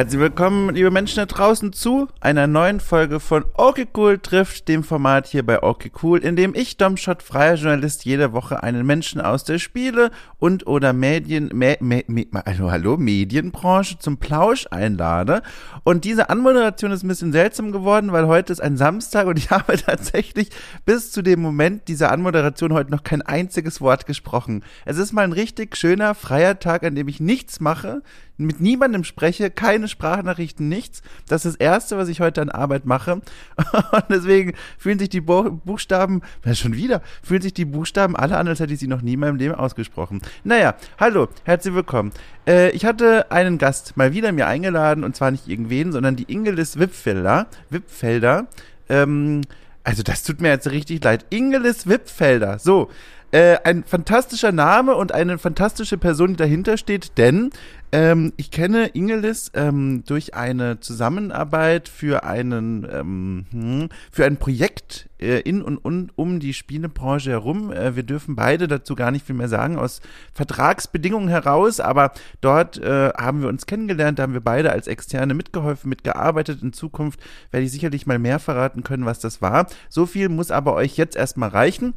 Herzlich willkommen, liebe Menschen da draußen, zu einer neuen Folge von Okay Cool trifft, dem Format hier bei Okay Cool, in dem ich, Domshot, freier Journalist, jede Woche einen Menschen aus der Spiele- und oder Medien, me, me, me, hallo, hallo, Medienbranche zum Plausch einlade. Und diese Anmoderation ist ein bisschen seltsam geworden, weil heute ist ein Samstag und ich habe tatsächlich bis zu dem Moment dieser Anmoderation heute noch kein einziges Wort gesprochen. Es ist mal ein richtig schöner, freier Tag, an dem ich nichts mache, mit niemandem spreche, keine Sprachnachrichten, nichts. Das ist das Erste, was ich heute an Arbeit mache. Und deswegen fühlen sich die Buchstaben, ja schon wieder, fühlen sich die Buchstaben alle an, als hätte ich sie noch nie in meinem Leben ausgesprochen. Naja, hallo, herzlich willkommen. Äh, ich hatte einen Gast mal wieder mir eingeladen, und zwar nicht irgendwen, sondern die Ingelis Wipfelder. Wipfelder. Ähm, also das tut mir jetzt richtig leid. Ingelis Wipfelder. So. Äh, ein fantastischer Name und eine fantastische Person, die dahinter steht, denn ähm, ich kenne Ingelis ähm, durch eine Zusammenarbeit für einen ähm, hm, für ein Projekt äh, in und, und um die Spielebranche herum. Äh, wir dürfen beide dazu gar nicht viel mehr sagen aus Vertragsbedingungen heraus, aber dort äh, haben wir uns kennengelernt, da haben wir beide als Externe mitgeholfen, mitgearbeitet. In Zukunft werde ich sicherlich mal mehr verraten können, was das war. So viel muss aber euch jetzt erstmal reichen.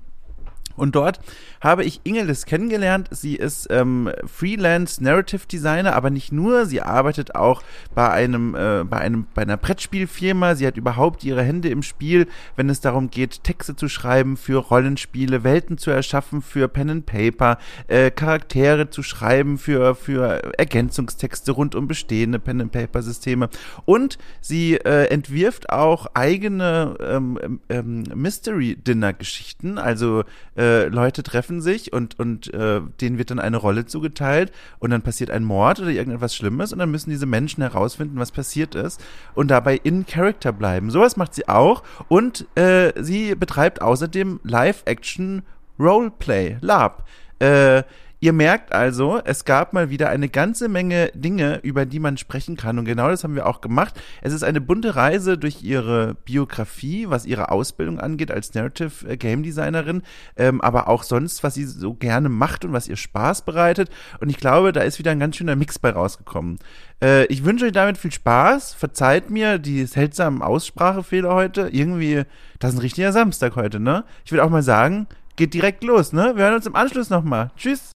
Und dort habe ich Ingelis kennengelernt. Sie ist ähm, Freelance Narrative Designer, aber nicht nur. Sie arbeitet auch bei einem, äh, bei einem, bei einer Brettspielfirma. Sie hat überhaupt ihre Hände im Spiel, wenn es darum geht, Texte zu schreiben für Rollenspiele, Welten zu erschaffen für Pen and Paper, äh, Charaktere zu schreiben für für Ergänzungstexte rund um bestehende Pen and Paper Systeme. Und sie äh, entwirft auch eigene ähm, ähm, Mystery Dinner Geschichten, also äh, äh, Leute treffen sich und, und äh, denen wird dann eine Rolle zugeteilt und dann passiert ein Mord oder irgendetwas Schlimmes und dann müssen diese Menschen herausfinden, was passiert ist und dabei in Character bleiben. Sowas macht sie auch und äh, sie betreibt außerdem Live-Action Roleplay, Lab. Äh, Ihr merkt also, es gab mal wieder eine ganze Menge Dinge, über die man sprechen kann. Und genau das haben wir auch gemacht. Es ist eine bunte Reise durch ihre Biografie, was ihre Ausbildung angeht als Narrative äh, Game Designerin, ähm, aber auch sonst, was sie so gerne macht und was ihr Spaß bereitet. Und ich glaube, da ist wieder ein ganz schöner Mix bei rausgekommen. Äh, ich wünsche euch damit viel Spaß. Verzeiht mir die seltsamen Aussprachefehler heute. Irgendwie, das ist ein richtiger Samstag heute, ne? Ich will auch mal sagen, geht direkt los, ne? Wir hören uns im Anschluss nochmal. Tschüss.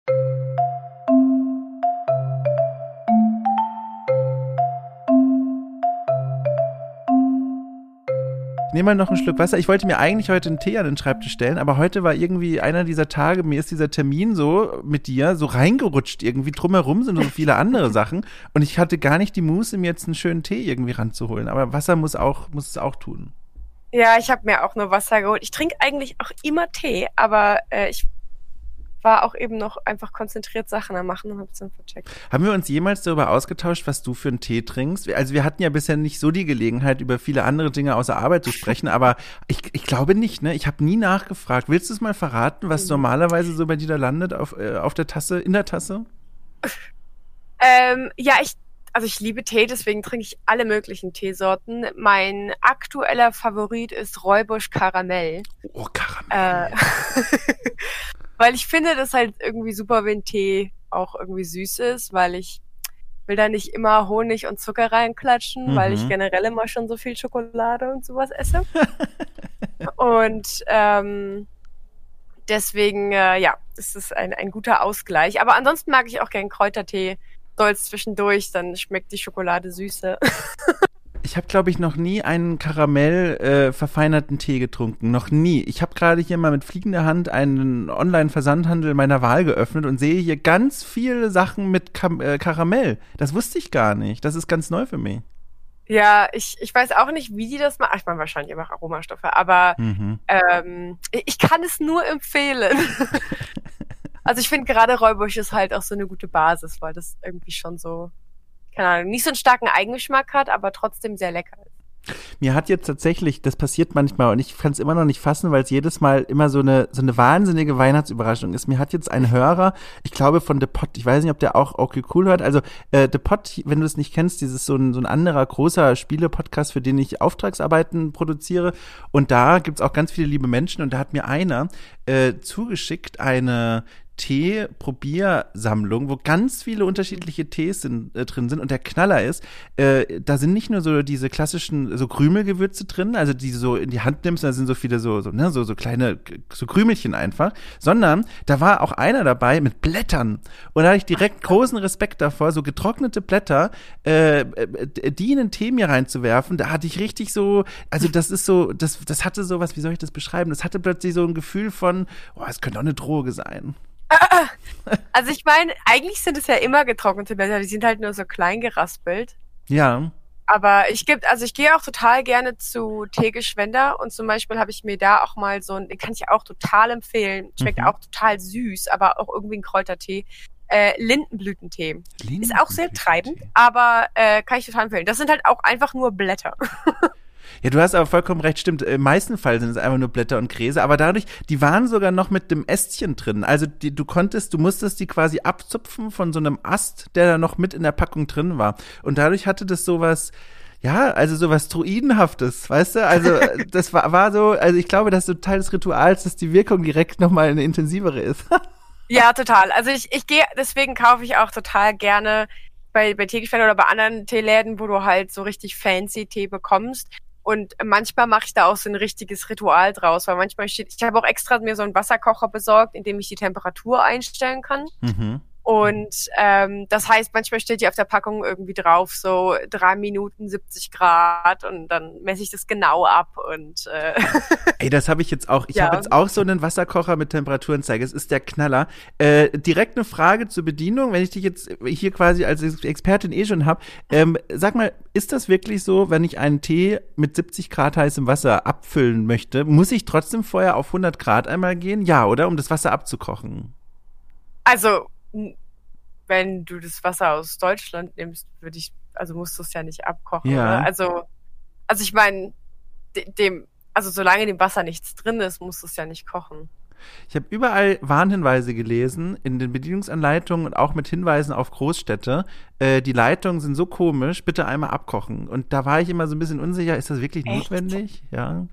nehme mal noch einen Schluck Wasser. Ich wollte mir eigentlich heute einen Tee an den Schreibtisch stellen, aber heute war irgendwie einer dieser Tage, mir ist dieser Termin so mit dir so reingerutscht. Irgendwie drumherum sind so viele andere Sachen und ich hatte gar nicht die Muße, mir jetzt einen schönen Tee irgendwie ranzuholen. Aber Wasser muss auch, muss es auch tun. Ja, ich habe mir auch nur Wasser geholt. Ich trinke eigentlich auch immer Tee, aber äh, ich war auch eben noch einfach konzentriert Sachen am Machen und habe es dann vercheckt. Haben wir uns jemals darüber ausgetauscht, was du für einen Tee trinkst? Also wir hatten ja bisher nicht so die Gelegenheit, über viele andere Dinge außer Arbeit zu sprechen, aber ich, ich glaube nicht, ne? Ich habe nie nachgefragt. Willst du es mal verraten, was mhm. normalerweise so bei dir da landet auf, äh, auf der Tasse, in der Tasse? Ähm, ja, ich also ich liebe Tee, deswegen trinke ich alle möglichen Teesorten. Mein aktueller Favorit ist Räubusch Karamell. Oh, Karamell. Äh, Weil ich finde das halt irgendwie super, wenn Tee auch irgendwie süß ist, weil ich will da nicht immer Honig und Zucker reinklatschen, mhm. weil ich mhm. generell immer schon so viel Schokolade und sowas esse. und ähm, deswegen, äh, ja, ist es ein, ein guter Ausgleich. Aber ansonsten mag ich auch gern Kräutertee. Dolz zwischendurch, dann schmeckt die Schokolade süße. ich habe, glaube ich, noch nie einen Karamell äh, verfeinerten Tee getrunken. Noch nie. Ich habe gerade hier mal mit fliegender Hand einen Online-Versandhandel meiner Wahl geöffnet und sehe hier ganz viele Sachen mit Kam äh, Karamell. Das wusste ich gar nicht. Das ist ganz neu für mich. Ja, ich, ich weiß auch nicht, wie die das machen. Ich meine, wahrscheinlich einfach Aromastoffe, aber mhm. ähm, ich kann es nur empfehlen. also ich finde gerade Räubusch ist halt auch so eine gute Basis, weil das irgendwie schon so keine Ahnung, nicht so einen starken Eigengeschmack hat, aber trotzdem sehr lecker ist. Mir hat jetzt tatsächlich, das passiert manchmal und ich kann es immer noch nicht fassen, weil es jedes Mal immer so eine so eine wahnsinnige Weihnachtsüberraschung ist. Mir hat jetzt ein Hörer, ich glaube von The Pot, ich weiß nicht, ob der auch okay cool hört. Also äh, The Pot, wenn du es nicht kennst, dieses so ein, so ein anderer großer Spiele-Podcast, für den ich Auftragsarbeiten produziere. Und da gibt's auch ganz viele liebe Menschen und da hat mir einer äh, zugeschickt eine Tee-Probiersammlung, wo ganz viele unterschiedliche Tees sind, äh, drin sind. Und der Knaller ist, äh, da sind nicht nur so diese klassischen so Krümelgewürze drin, also die du so in die Hand nimmst, da sind so viele so, so, ne, so, so kleine, so Krümelchen einfach, sondern da war auch einer dabei mit Blättern. Und da hatte ich direkt großen Respekt davor, so getrocknete Blätter, äh, äh, die in den Tee mir reinzuwerfen. Da hatte ich richtig so, also das ist so, das, das hatte so was, wie soll ich das beschreiben? Das hatte plötzlich so ein Gefühl von, oh, es könnte auch eine Droge sein. Also ich meine, eigentlich sind es ja immer getrocknete Blätter, die sind halt nur so klein geraspelt. Ja. Aber ich gibt, also ich gehe auch total gerne zu Teegeschwender und zum Beispiel habe ich mir da auch mal so ein, den kann ich auch total empfehlen. Schmeckt mhm. auch total süß, aber auch irgendwie ein Kräutertee. Äh, Lindenblütentee. Lindenblütentee. Ist auch sehr treibend, aber äh, kann ich total empfehlen. Das sind halt auch einfach nur Blätter. Ja, du hast aber vollkommen recht, stimmt. Im meisten Fall sind es einfach nur Blätter und Gräser, aber dadurch, die waren sogar noch mit dem Ästchen drin. Also die, du konntest, du musstest die quasi abzupfen von so einem Ast, der da noch mit in der Packung drin war. Und dadurch hatte das sowas, ja, also sowas Druidenhaftes, weißt du? Also das war, war so, also ich glaube, das ist so Teil des Rituals, dass die Wirkung direkt nochmal eine intensivere ist. ja, total. Also ich, ich gehe, deswegen kaufe ich auch total gerne bei, bei Teegeschwender oder bei anderen Teeläden, wo du halt so richtig fancy Tee bekommst, und manchmal mache ich da auch so ein richtiges Ritual draus, weil manchmal steht, ich habe auch extra mir so einen Wasserkocher besorgt, in dem ich die Temperatur einstellen kann. Mhm. Und ähm, das heißt, manchmal steht hier auf der Packung irgendwie drauf, so drei Minuten 70 Grad und dann messe ich das genau ab und äh Ey, das habe ich jetzt auch. Ich ja. habe jetzt auch so einen Wasserkocher mit Temperaturenzeige. Es ist der Knaller. Äh, direkt eine Frage zur Bedienung, wenn ich dich jetzt hier quasi als Expertin eh schon habe. Ähm, sag mal, ist das wirklich so, wenn ich einen Tee mit 70 Grad heißem Wasser abfüllen möchte, muss ich trotzdem vorher auf 100 Grad einmal gehen? Ja, oder? Um das Wasser abzukochen. Also wenn du das Wasser aus Deutschland nimmst, würde ich, also musst du es ja nicht abkochen. Ja. Also, also ich meine, dem, also solange dem Wasser nichts drin ist, musst du es ja nicht kochen. Ich habe überall Warnhinweise gelesen, in den Bedienungsanleitungen und auch mit Hinweisen auf Großstädte. Äh, die Leitungen sind so komisch, bitte einmal abkochen. Und da war ich immer so ein bisschen unsicher, ist das wirklich Echt? notwendig? Ja.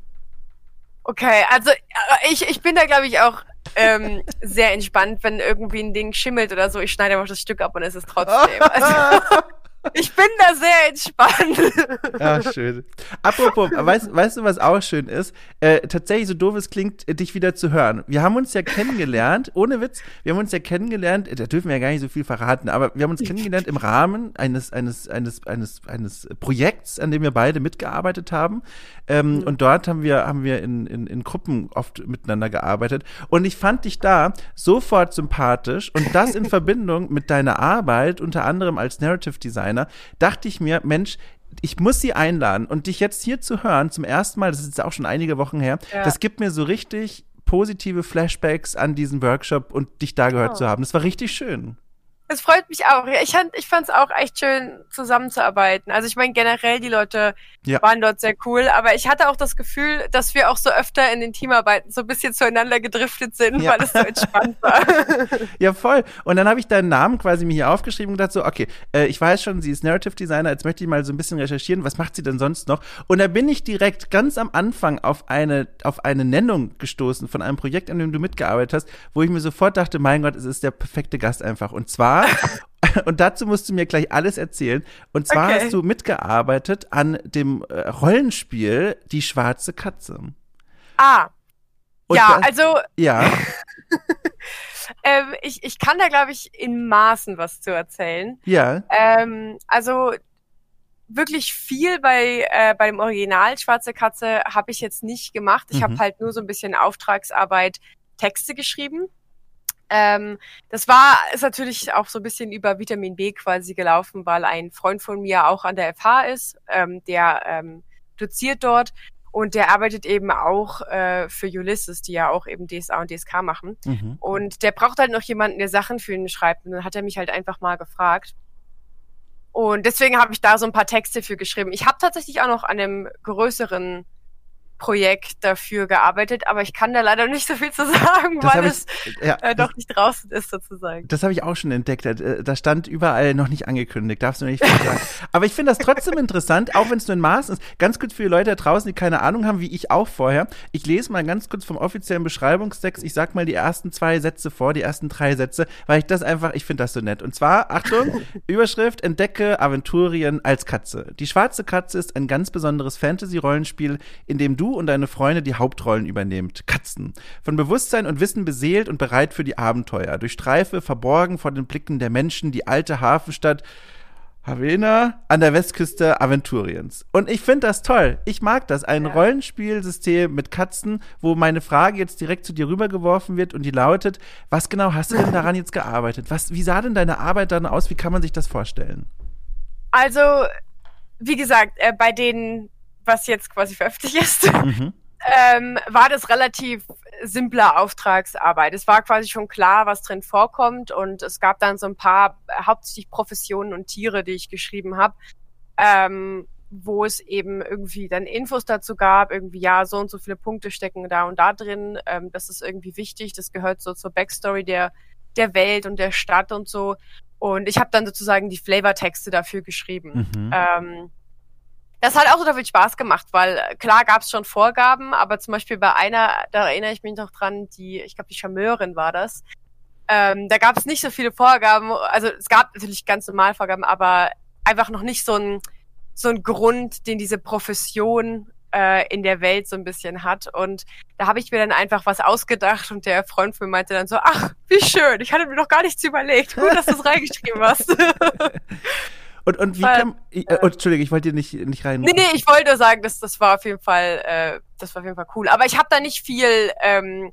Okay, also äh, ich, ich bin da, glaube ich, auch ähm, sehr entspannt, wenn irgendwie ein Ding schimmelt oder so. Ich schneide einfach das Stück ab und es ist trotzdem. Also, ich bin da sehr entspannt. Ja, schön. Apropos, weißt, weißt du, was auch schön ist? Äh, tatsächlich, so doof es klingt, äh, dich wieder zu hören. Wir haben uns ja kennengelernt, ohne Witz, wir haben uns ja kennengelernt, da dürfen wir ja gar nicht so viel verraten, aber wir haben uns kennengelernt im Rahmen eines, eines, eines, eines, eines Projekts, an dem wir beide mitgearbeitet haben. Ähm, mhm. Und dort haben wir, haben wir in, in, in Gruppen oft miteinander gearbeitet. Und ich fand dich da sofort sympathisch und das in Verbindung mit deiner Arbeit, unter anderem als Narrative Designer dachte ich mir, Mensch, ich muss sie einladen und dich jetzt hier zu hören, zum ersten Mal, das ist jetzt auch schon einige Wochen her, ja. das gibt mir so richtig positive Flashbacks an diesen Workshop und dich da gehört oh. zu haben. Das war richtig schön. Es freut mich auch. Ich, ich fand es auch echt schön, zusammenzuarbeiten. Also ich meine, generell die Leute ja. waren dort sehr cool, aber ich hatte auch das Gefühl, dass wir auch so öfter in den Teamarbeiten so ein bisschen zueinander gedriftet sind, ja. weil es so entspannt war. ja, voll. Und dann habe ich deinen Namen quasi mir hier aufgeschrieben und dachte so, okay, äh, ich weiß schon, sie ist Narrative Designer, jetzt möchte ich mal so ein bisschen recherchieren, was macht sie denn sonst noch? Und da bin ich direkt ganz am Anfang auf eine, auf eine Nennung gestoßen von einem Projekt, an dem du mitgearbeitet hast, wo ich mir sofort dachte, mein Gott, es ist der perfekte Gast einfach. Und zwar und dazu musst du mir gleich alles erzählen. Und zwar okay. hast du mitgearbeitet an dem äh, Rollenspiel Die schwarze Katze. Ah. Und ja, das, also. Ja. ähm, ich, ich kann da, glaube ich, in Maßen was zu erzählen. Ja. Ähm, also wirklich viel bei, äh, bei dem Original Schwarze Katze habe ich jetzt nicht gemacht. Ich mhm. habe halt nur so ein bisschen Auftragsarbeit Texte geschrieben. Ähm, das war, ist natürlich auch so ein bisschen über Vitamin B quasi gelaufen, weil ein Freund von mir auch an der FH ist, ähm, der ähm, doziert dort und der arbeitet eben auch äh, für Ulysses, die ja auch eben DSA und DSK machen. Mhm. Und der braucht halt noch jemanden, der Sachen für ihn schreibt. Und dann hat er mich halt einfach mal gefragt. Und deswegen habe ich da so ein paar Texte für geschrieben. Ich habe tatsächlich auch noch an einem größeren Projekt dafür gearbeitet, aber ich kann da leider nicht so viel zu sagen, das weil es ich, ja, äh, doch nicht draußen ist sozusagen. Das habe ich auch schon entdeckt. Da stand überall noch nicht angekündigt, darfst du nicht viel sagen. aber ich finde das trotzdem interessant, auch wenn es nur ein Maß ist. Ganz gut für die Leute da draußen, die keine Ahnung haben, wie ich auch vorher. Ich lese mal ganz kurz vom offiziellen Beschreibungstext. Ich sag mal die ersten zwei Sätze vor, die ersten drei Sätze, weil ich das einfach, ich finde das so nett. Und zwar, Achtung, Überschrift, entdecke Aventurien als Katze. Die schwarze Katze ist ein ganz besonderes Fantasy-Rollenspiel, in dem du und deine Freunde die Hauptrollen übernehmt. Katzen. Von Bewusstsein und Wissen beseelt und bereit für die Abenteuer. Durch Streife, verborgen vor den Blicken der Menschen, die alte Hafenstadt Havena an der Westküste Aventuriens. Und ich finde das toll. Ich mag das. Ein ja. Rollenspielsystem mit Katzen, wo meine Frage jetzt direkt zu dir rübergeworfen wird und die lautet, was genau hast du denn daran jetzt gearbeitet? Was, wie sah denn deine Arbeit dann aus? Wie kann man sich das vorstellen? Also, wie gesagt, äh, bei denen, was jetzt quasi veröffentlicht ist, mhm. ähm, war das relativ simpler Auftragsarbeit. Es war quasi schon klar, was drin vorkommt und es gab dann so ein paar äh, hauptsächlich Professionen und Tiere, die ich geschrieben habe, ähm, wo es eben irgendwie dann Infos dazu gab, irgendwie ja, so und so viele Punkte stecken da und da drin. Ähm, das ist irgendwie wichtig, das gehört so zur Backstory der, der Welt und der Stadt und so. Und ich habe dann sozusagen die Flavortexte dafür geschrieben. Mhm. Ähm, das hat auch so viel Spaß gemacht, weil äh, klar gab es schon Vorgaben, aber zum Beispiel bei einer, da erinnere ich mich noch dran, die, ich glaube, die Charmeurin war das. Ähm, da gab es nicht so viele Vorgaben, also es gab natürlich ganz normal Vorgaben, aber einfach noch nicht so ein, so ein Grund, den diese Profession äh, in der Welt so ein bisschen hat. Und da habe ich mir dann einfach was ausgedacht und der Freund von mir meinte dann so, ach, wie schön, ich hatte mir noch gar nichts überlegt. Gut, dass du es reingeschrieben hast. Und, und wie Weil, kam. Äh, oh, Entschuldige, ich wollte dir nicht, nicht rein. Nee, nee, ich wollte sagen, dass das war auf jeden Fall, äh, das war auf jeden Fall cool. Aber ich habe da nicht viel ähm,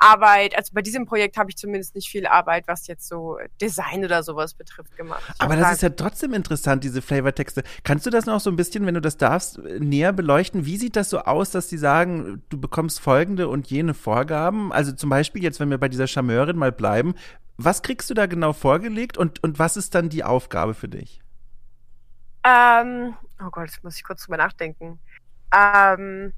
Arbeit, also bei diesem Projekt habe ich zumindest nicht viel Arbeit, was jetzt so Design oder sowas betrifft, gemacht. Ich Aber das ist ja trotzdem interessant, diese Flavortexte. Kannst du das noch so ein bisschen, wenn du das darfst, näher beleuchten? Wie sieht das so aus, dass die sagen, du bekommst folgende und jene Vorgaben? Also zum Beispiel jetzt, wenn wir bei dieser Charmeurin mal bleiben, was kriegst du da genau vorgelegt und, und was ist dann die Aufgabe für dich? Ähm, oh Gott, jetzt muss ich kurz drüber nachdenken. Ähm,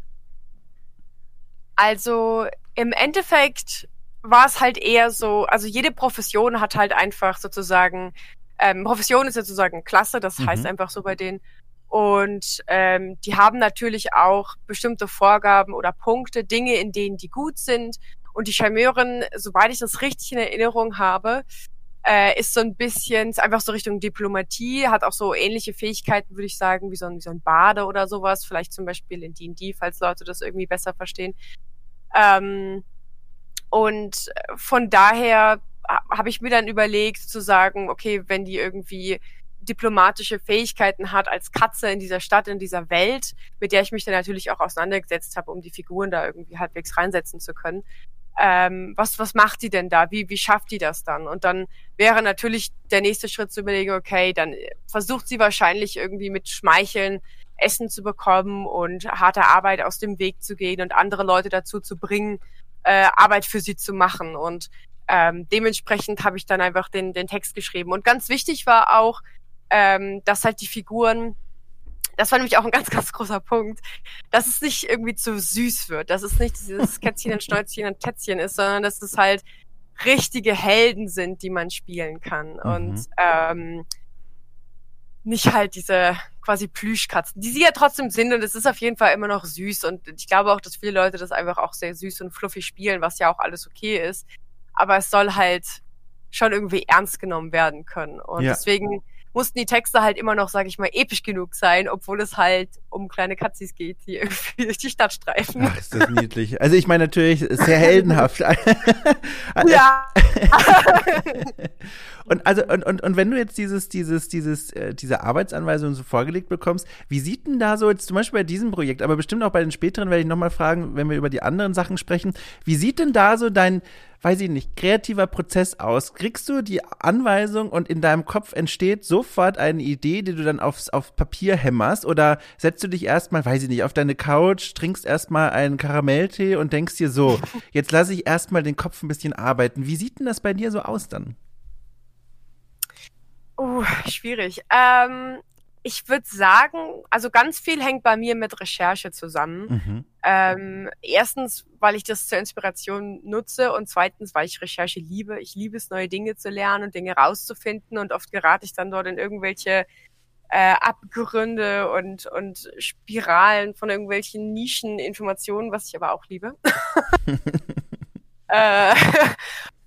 also im Endeffekt war es halt eher so, also jede Profession hat halt einfach sozusagen, ähm, Profession ist sozusagen Klasse, das mhm. heißt einfach so bei denen. Und ähm, die haben natürlich auch bestimmte Vorgaben oder Punkte, Dinge, in denen die gut sind. Und die Charmeuren, soweit ich das richtig in Erinnerung habe, äh, ist so ein bisschen, einfach so Richtung Diplomatie, hat auch so ähnliche Fähigkeiten, würde ich sagen, wie so ein, wie so ein Bade oder sowas, vielleicht zum Beispiel in D&D, falls Leute das irgendwie besser verstehen. Ähm, und von daher habe ich mir dann überlegt zu sagen, okay, wenn die irgendwie diplomatische Fähigkeiten hat als Katze in dieser Stadt, in dieser Welt, mit der ich mich dann natürlich auch auseinandergesetzt habe, um die Figuren da irgendwie halbwegs reinsetzen zu können, ähm, was, was macht die denn da? Wie, wie schafft die das dann? Und dann wäre natürlich der nächste Schritt zu überlegen, okay, dann versucht sie wahrscheinlich irgendwie mit Schmeicheln Essen zu bekommen und harte Arbeit aus dem Weg zu gehen und andere Leute dazu zu bringen, äh, Arbeit für sie zu machen. Und ähm, dementsprechend habe ich dann einfach den, den Text geschrieben. Und ganz wichtig war auch, ähm, dass halt die Figuren das war nämlich auch ein ganz, ganz großer Punkt, dass es nicht irgendwie zu süß wird, dass es nicht dieses Kätzchen und Schnäuzchen und Tätzchen ist, sondern dass es halt richtige Helden sind, die man spielen kann. Mhm. Und ähm, nicht halt diese quasi Plüschkatzen, die sie ja trotzdem sind und es ist auf jeden Fall immer noch süß und ich glaube auch, dass viele Leute das einfach auch sehr süß und fluffig spielen, was ja auch alles okay ist. Aber es soll halt schon irgendwie ernst genommen werden können. Und ja. deswegen mussten die Texte halt immer noch, sage ich mal, episch genug sein, obwohl es halt um kleine Katzis geht, die irgendwie durch die Stadt streifen. Ach, ist das niedlich. Also ich meine natürlich sehr heldenhaft. ja. und also und, und, und wenn du jetzt dieses dieses dieses äh, diese Arbeitsanweisung so vorgelegt bekommst, wie sieht denn da so jetzt zum Beispiel bei diesem Projekt, aber bestimmt auch bei den späteren werde ich nochmal fragen, wenn wir über die anderen Sachen sprechen, wie sieht denn da so dein weiß ich nicht, kreativer Prozess aus? Kriegst du die Anweisung und in deinem Kopf entsteht sofort eine Idee, die du dann aufs, auf Papier hämmerst? Oder setzt du dich erstmal, weiß ich nicht, auf deine Couch, trinkst erstmal einen Karamelltee und denkst dir so, jetzt lasse ich erstmal den Kopf ein bisschen arbeiten. Wie sieht denn das bei dir so aus dann? Uh, schwierig. Ähm, ich würde sagen, also ganz viel hängt bei mir mit Recherche zusammen. Mhm. Ähm, erstens, weil ich das zur Inspiration nutze und zweitens, weil ich Recherche liebe. Ich liebe es, neue Dinge zu lernen und Dinge rauszufinden und oft gerate ich dann dort in irgendwelche äh, Abgründe und, und Spiralen von irgendwelchen Nischeninformationen, was ich aber auch liebe. äh,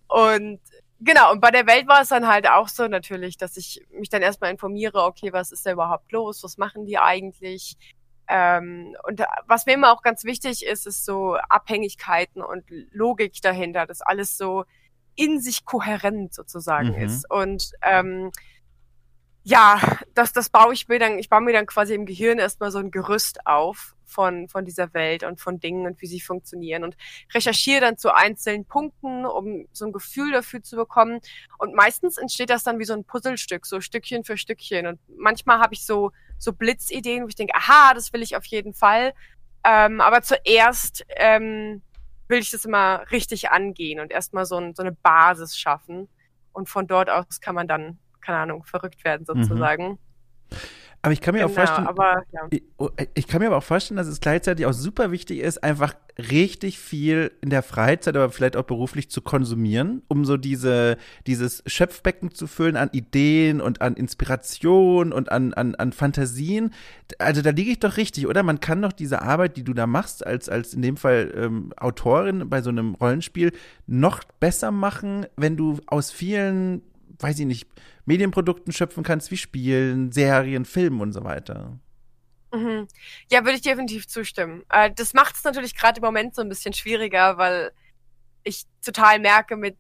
und Genau, und bei der Welt war es dann halt auch so natürlich, dass ich mich dann erstmal informiere, okay, was ist da überhaupt los, was machen die eigentlich? Ähm, und was mir immer auch ganz wichtig ist, ist so Abhängigkeiten und Logik dahinter, dass alles so in sich kohärent sozusagen mhm. ist. Und ähm, ja, das, das baue ich mir dann, ich baue mir dann quasi im Gehirn erstmal so ein Gerüst auf von, von dieser Welt und von Dingen und wie sie funktionieren und recherchiere dann zu einzelnen Punkten, um so ein Gefühl dafür zu bekommen. Und meistens entsteht das dann wie so ein Puzzlestück, so Stückchen für Stückchen. Und manchmal habe ich so, so Blitzideen, wo ich denke, aha, das will ich auf jeden Fall. Ähm, aber zuerst ähm, will ich das immer richtig angehen und erstmal so, ein, so eine Basis schaffen. Und von dort aus kann man dann keine Ahnung, verrückt werden mhm. sozusagen. Mhm. Aber ich kann mir genau, auch vorstellen, aber, ja. ich, oh, ich, kann mir aber auch vorstellen, dass es gleichzeitig auch super wichtig ist, einfach richtig viel in der Freizeit, aber vielleicht auch beruflich zu konsumieren, um so diese, dieses Schöpfbecken zu füllen an Ideen und an Inspiration und an, an, an Fantasien. Also da liege ich doch richtig, oder? Man kann doch diese Arbeit, die du da machst, als, als in dem Fall ähm, Autorin bei so einem Rollenspiel, noch besser machen, wenn du aus vielen weiß ich nicht, Medienprodukten schöpfen kannst, wie Spielen, Serien, Filmen und so weiter. Mhm. Ja, würde ich definitiv zustimmen. Äh, das macht es natürlich gerade im Moment so ein bisschen schwieriger, weil ich total merke mit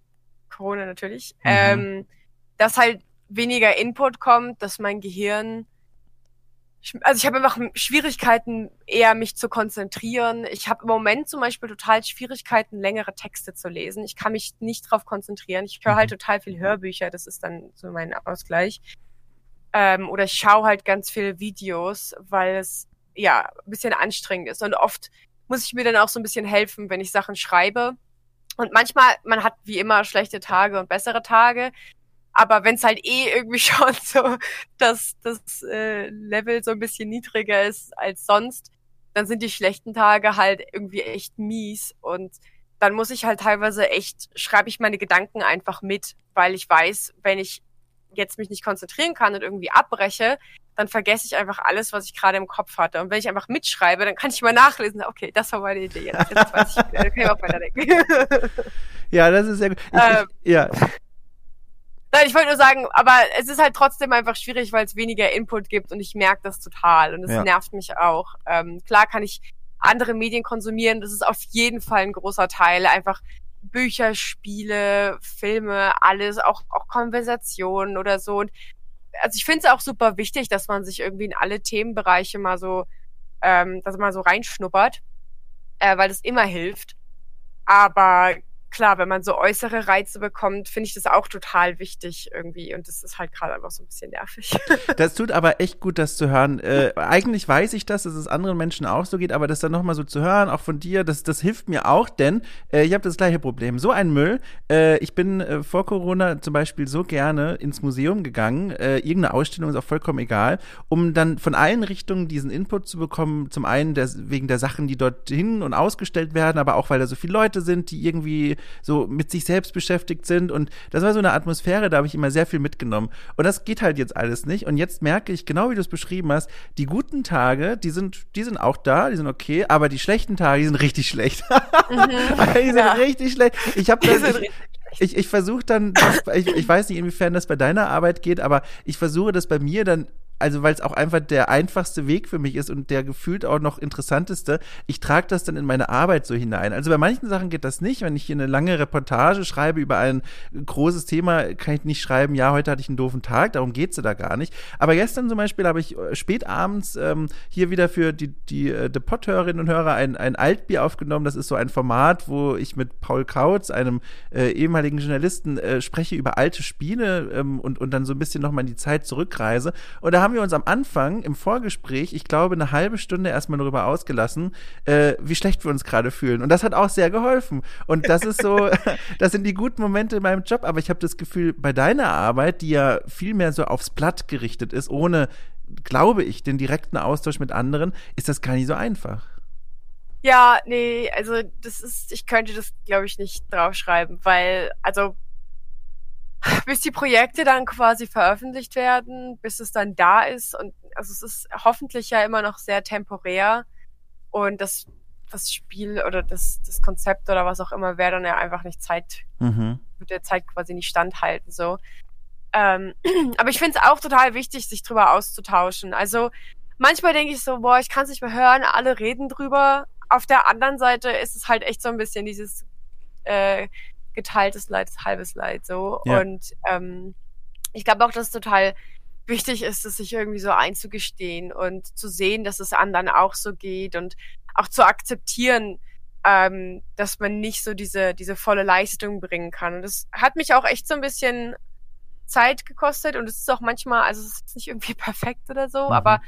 Corona natürlich, mhm. ähm, dass halt weniger Input kommt, dass mein Gehirn also ich habe einfach Schwierigkeiten, eher mich zu konzentrieren. Ich habe im Moment zum Beispiel total Schwierigkeiten, längere Texte zu lesen. Ich kann mich nicht drauf konzentrieren. Ich höre halt mhm. total viel Hörbücher, das ist dann so mein Ausgleich. Ähm, oder ich schaue halt ganz viele Videos, weil es ja ein bisschen anstrengend ist. Und oft muss ich mir dann auch so ein bisschen helfen, wenn ich Sachen schreibe. Und manchmal, man hat wie immer schlechte Tage und bessere Tage. Aber wenn es halt eh irgendwie schon so, dass das äh, Level so ein bisschen niedriger ist als sonst, dann sind die schlechten Tage halt irgendwie echt mies und dann muss ich halt teilweise echt, schreibe ich meine Gedanken einfach mit, weil ich weiß, wenn ich jetzt mich nicht konzentrieren kann und irgendwie abbreche, dann vergesse ich einfach alles, was ich gerade im Kopf hatte. Und wenn ich einfach mitschreibe, dann kann ich mal nachlesen, okay, das war meine Idee. Jetzt, jetzt weiß ich dann kann ich auch weiterdenken. ja, das ist sehr gut. Ich, ähm, ich, ja. Nein, ich wollte nur sagen, aber es ist halt trotzdem einfach schwierig, weil es weniger Input gibt und ich merke das total und es ja. nervt mich auch. Ähm, klar kann ich andere Medien konsumieren, das ist auf jeden Fall ein großer Teil. Einfach Bücher, Spiele, Filme, alles, auch, auch Konversationen oder so. Und also ich finde es auch super wichtig, dass man sich irgendwie in alle Themenbereiche mal so, ähm, dass man so reinschnuppert, äh, weil das immer hilft. Aber klar, wenn man so äußere Reize bekommt, finde ich das auch total wichtig irgendwie. Und das ist halt gerade einfach so ein bisschen nervig. Das tut aber echt gut, das zu hören. Äh, eigentlich weiß ich das, dass es anderen Menschen auch so geht, aber das dann nochmal so zu hören, auch von dir, das, das hilft mir auch, denn äh, ich habe das gleiche Problem. So ein Müll. Äh, ich bin äh, vor Corona zum Beispiel so gerne ins Museum gegangen, äh, irgendeine Ausstellung ist auch vollkommen egal, um dann von allen Richtungen diesen Input zu bekommen. Zum einen der, wegen der Sachen, die dort hin und ausgestellt werden, aber auch weil da so viele Leute sind, die irgendwie so mit sich selbst beschäftigt sind. Und das war so eine Atmosphäre, da habe ich immer sehr viel mitgenommen. Und das geht halt jetzt alles nicht. Und jetzt merke ich, genau wie du es beschrieben hast, die guten Tage, die sind, die sind auch da, die sind okay, aber die schlechten Tage, die sind richtig schlecht. Mhm, die sind ja. richtig schlecht. Ich habe das. Ich, ich, ich versuche dann, ich, ich weiß nicht, inwiefern das bei deiner Arbeit geht, aber ich versuche das bei mir dann also weil es auch einfach der einfachste Weg für mich ist und der gefühlt auch noch interessanteste, ich trage das dann in meine Arbeit so hinein. Also bei manchen Sachen geht das nicht. Wenn ich hier eine lange Reportage schreibe über ein großes Thema, kann ich nicht schreiben, ja, heute hatte ich einen doofen Tag, darum geht's da gar nicht. Aber gestern zum Beispiel habe ich äh, spät abends ähm, hier wieder für die, die äh, Depot-Hörerinnen und Hörer ein, ein Altbier aufgenommen. Das ist so ein Format, wo ich mit Paul Kautz, einem äh, ehemaligen Journalisten, äh, spreche über alte Spiele ähm, und, und dann so ein bisschen nochmal in die Zeit zurückreise. Und da haben wir uns am Anfang im Vorgespräch, ich glaube, eine halbe Stunde erstmal darüber ausgelassen, äh, wie schlecht wir uns gerade fühlen. Und das hat auch sehr geholfen. Und das ist so, das sind die guten Momente in meinem Job. Aber ich habe das Gefühl, bei deiner Arbeit, die ja viel mehr so aufs Blatt gerichtet ist, ohne glaube ich, den direkten Austausch mit anderen, ist das gar nicht so einfach. Ja, nee, also das ist, ich könnte das, glaube ich, nicht draufschreiben, weil, also bis die Projekte dann quasi veröffentlicht werden, bis es dann da ist und also es ist hoffentlich ja immer noch sehr temporär und das das Spiel oder das, das Konzept oder was auch immer wäre dann ja einfach nicht Zeit, mhm. wird der Zeit quasi nicht standhalten, so. Ähm, aber ich finde es auch total wichtig, sich drüber auszutauschen. Also manchmal denke ich so, boah, ich kann es nicht mehr hören, alle reden drüber. Auf der anderen Seite ist es halt echt so ein bisschen dieses äh, geteiltes Leid, halbes Leid, so. Ja. Und ähm, ich glaube auch, dass es total wichtig ist, es sich irgendwie so einzugestehen und zu sehen, dass es anderen auch so geht und auch zu akzeptieren, ähm, dass man nicht so diese, diese volle Leistung bringen kann. Und das hat mich auch echt so ein bisschen Zeit gekostet und es ist auch manchmal, also es ist nicht irgendwie perfekt oder so, mhm. aber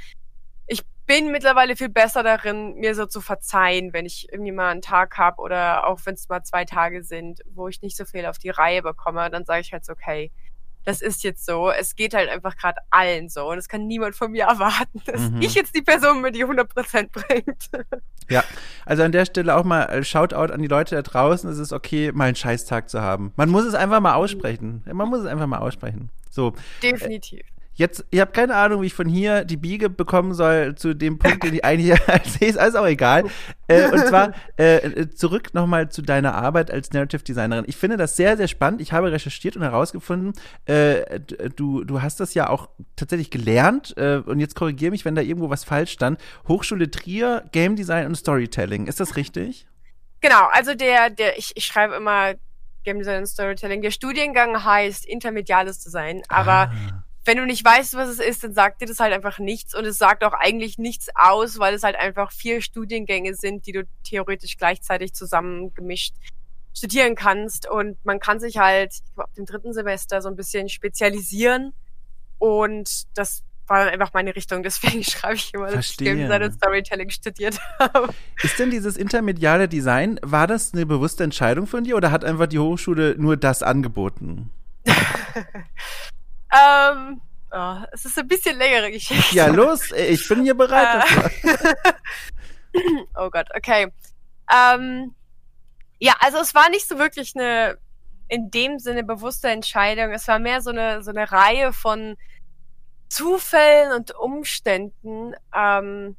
bin mittlerweile viel besser darin, mir so zu verzeihen, wenn ich irgendwie mal einen Tag habe oder auch wenn es mal zwei Tage sind, wo ich nicht so viel auf die Reihe bekomme, dann sage ich halt so, okay, das ist jetzt so. Es geht halt einfach gerade allen so. Und es kann niemand von mir erwarten, dass mhm. ich jetzt die Person mit die 100% bringt. Ja, also an der Stelle auch mal äh, Shoutout an die Leute da draußen. Es ist okay, mal einen Scheißtag zu haben. Man muss es einfach mal aussprechen. Man muss es einfach mal aussprechen. So. Definitiv. Jetzt, ich habe keine Ahnung, wie ich von hier die Biege bekommen soll zu dem Punkt, den ich eigentlich sehe, ist alles auch egal. Äh, und zwar äh, zurück nochmal zu deiner Arbeit als Narrative Designerin. Ich finde das sehr, sehr spannend. Ich habe recherchiert und herausgefunden, äh, du, du hast das ja auch tatsächlich gelernt. Äh, und jetzt korrigiere mich, wenn da irgendwo was falsch stand. Hochschule Trier, Game Design und Storytelling. Ist das richtig? Genau, also der, der, ich, ich schreibe immer Game Design und Storytelling. Der Studiengang heißt Intermediales Design, aber ah wenn du nicht weißt, was es ist, dann sagt dir das halt einfach nichts und es sagt auch eigentlich nichts aus, weil es halt einfach vier Studiengänge sind, die du theoretisch gleichzeitig zusammengemischt studieren kannst und man kann sich halt ab dem dritten Semester so ein bisschen spezialisieren und das war dann einfach meine Richtung. Deswegen schreibe ich immer, dass ich Game Design und Storytelling studiert habe. Ist denn dieses intermediale Design, war das eine bewusste Entscheidung von dir oder hat einfach die Hochschule nur das angeboten? Ähm, oh, es ist ein bisschen längere Geschichte. Ja, los, ich bin hier bereit dafür. oh Gott, okay. Ähm, ja, also es war nicht so wirklich eine in dem Sinne bewusste Entscheidung. Es war mehr so eine so eine Reihe von Zufällen und Umständen. Ähm,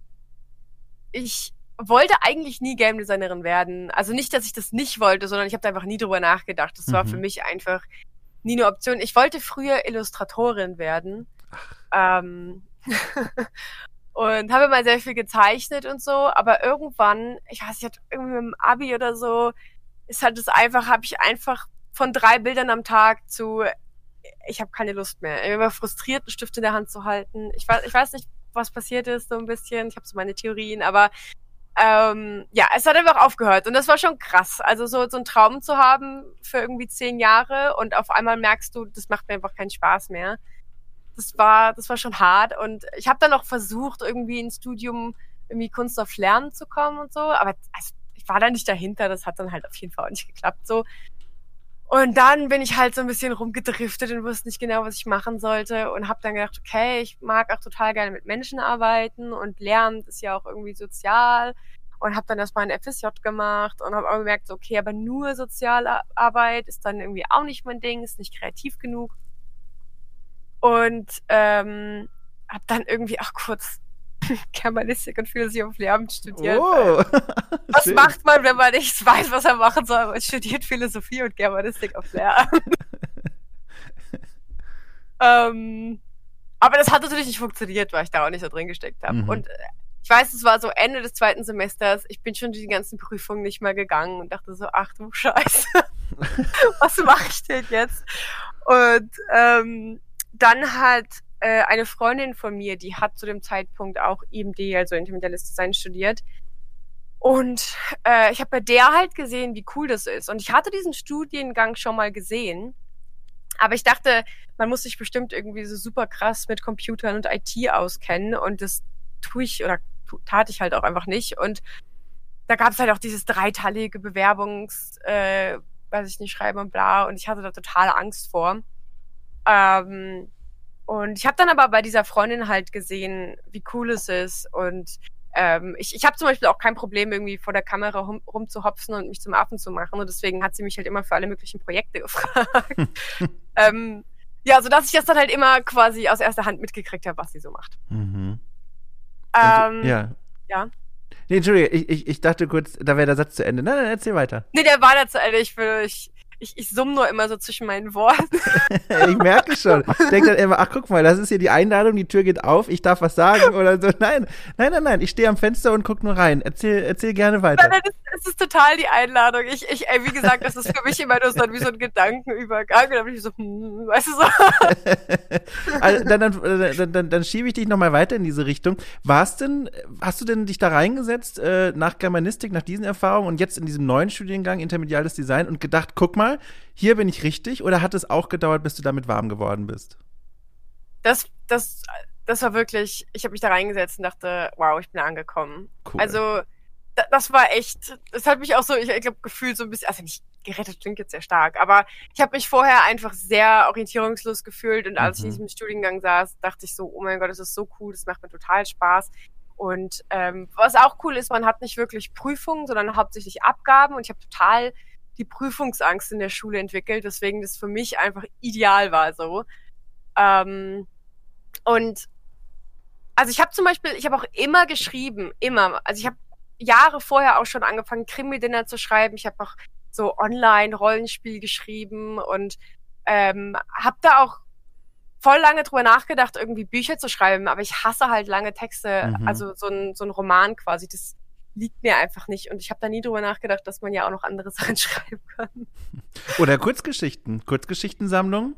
ich wollte eigentlich nie Game Designerin werden. Also nicht, dass ich das nicht wollte, sondern ich habe einfach nie drüber nachgedacht. Das mhm. war für mhm. mich einfach nie eine Option. Ich wollte früher Illustratorin werden. Ähm, und habe mal sehr viel gezeichnet und so, aber irgendwann, ich weiß nicht, irgendwie mit dem Abi oder so, ist halt das einfach, habe ich einfach von drei Bildern am Tag zu, ich habe keine Lust mehr. Ich war frustriert, einen Stift in der Hand zu halten. Ich weiß, ich weiß nicht, was passiert ist, so ein bisschen. Ich habe so meine Theorien, aber ähm, ja, es hat einfach aufgehört und das war schon krass. Also so, so einen Traum zu haben für irgendwie zehn Jahre und auf einmal merkst du, das macht mir einfach keinen Spaß mehr. Das war, das war schon hart und ich habe dann auch versucht, irgendwie ins Studium irgendwie Kunst auf Lernen zu kommen und so, aber also, ich war da nicht dahinter, das hat dann halt auf jeden Fall auch nicht geklappt so. Und dann bin ich halt so ein bisschen rumgedriftet und wusste nicht genau, was ich machen sollte und habe dann gedacht, okay, ich mag auch total gerne mit Menschen arbeiten und Lernen ist ja auch irgendwie sozial und habe dann erstmal ein FSJ gemacht und habe aber gemerkt, okay, aber nur Sozialarbeit ist dann irgendwie auch nicht mein Ding, ist nicht kreativ genug. Und ähm, habe dann irgendwie auch kurz Germanistik und Philosophie auf Lehramt studiert. Oh. was macht man, wenn man nicht weiß, was er machen soll? Man studiert Philosophie und Germanistik auf Lehramt. ähm, aber das hat natürlich nicht funktioniert, weil ich da auch nicht so drin gesteckt habe. Mhm. Und äh, ich weiß, es war so Ende des zweiten Semesters. Ich bin schon die ganzen Prüfungen nicht mehr gegangen und dachte so, ach du Scheiße, was mache ich denn jetzt? Und ähm, dann hat äh, eine Freundin von mir, die hat zu dem Zeitpunkt auch IMD, also Intermediales Design, studiert. Und äh, ich habe bei der halt gesehen, wie cool das ist. Und ich hatte diesen Studiengang schon mal gesehen. Aber ich dachte, man muss sich bestimmt irgendwie so super krass mit Computern und IT auskennen. Und das tue ich oder tat ich halt auch einfach nicht. Und da gab es halt auch dieses dreiteilige Bewerbungs, äh, weiß ich nicht, schreiben und bla. Und ich hatte da total Angst vor. Ähm, und ich habe dann aber bei dieser Freundin halt gesehen, wie cool es ist. Und ähm, ich, ich habe zum Beispiel auch kein Problem, irgendwie vor der Kamera rum, rumzuhopsen und mich zum Affen zu machen. Und deswegen hat sie mich halt immer für alle möglichen Projekte gefragt. ähm, ja, sodass ich das dann halt immer quasi aus erster Hand mitgekriegt habe, was sie so macht. Mhm. Ähm, ja. Ja. Nee, Entschuldige, ich, ich, ich dachte kurz, da wäre der Satz zu Ende. Nein, nein, erzähl weiter. Nee, der war da zu Ende. Ich will, ich, ich, ich summe nur immer so zwischen meinen Worten. ich merke schon. Ich denke dann immer, ach guck mal, das ist hier die Einladung, die Tür geht auf, ich darf was sagen oder so. Nein, nein, nein, nein, ich stehe am Fenster und guck nur rein. Erzähl, erzähl gerne weiter. Nein, nein, das, das ist total die Einladung. Ich, ich, ey, wie gesagt, das ist für mich immer nur so wie so ein Gedankenübergang. Und dann bin ich so, hm, weißt du so. also, dann, dann, dann, dann, dann schiebe ich dich nochmal weiter in diese Richtung. Warst denn, hast du denn dich da reingesetzt äh, nach Germanistik, nach diesen Erfahrungen und jetzt in diesem neuen Studiengang Intermediales Design und gedacht, guck mal, mal, hier bin ich richtig? Oder hat es auch gedauert, bis du damit warm geworden bist? Das, das, das war wirklich, ich habe mich da reingesetzt und dachte, wow, ich bin angekommen. Cool. Also, da, das war echt, das hat mich auch so, ich, ich glaube, gefühlt so ein bisschen, also nicht gerettet klingt jetzt sehr stark, aber ich habe mich vorher einfach sehr orientierungslos gefühlt und als mhm. ich in diesem Studiengang saß, dachte ich so, oh mein Gott, das ist so cool, das macht mir total Spaß. Und ähm, was auch cool ist, man hat nicht wirklich Prüfungen, sondern hauptsächlich Abgaben und ich habe total die Prüfungsangst in der Schule entwickelt, deswegen das für mich einfach ideal war so. Ähm, und also ich habe zum Beispiel, ich habe auch immer geschrieben, immer. Also ich habe Jahre vorher auch schon angefangen, Krimi-Dinner zu schreiben. Ich habe auch so Online-Rollenspiel geschrieben und ähm, habe da auch voll lange drüber nachgedacht, irgendwie Bücher zu schreiben, aber ich hasse halt lange Texte, mhm. also so ein, so ein Roman quasi. Das liegt mir einfach nicht. Und ich habe da nie drüber nachgedacht, dass man ja auch noch andere Sachen schreiben kann. Oder Kurzgeschichten, Kurzgeschichtensammlung.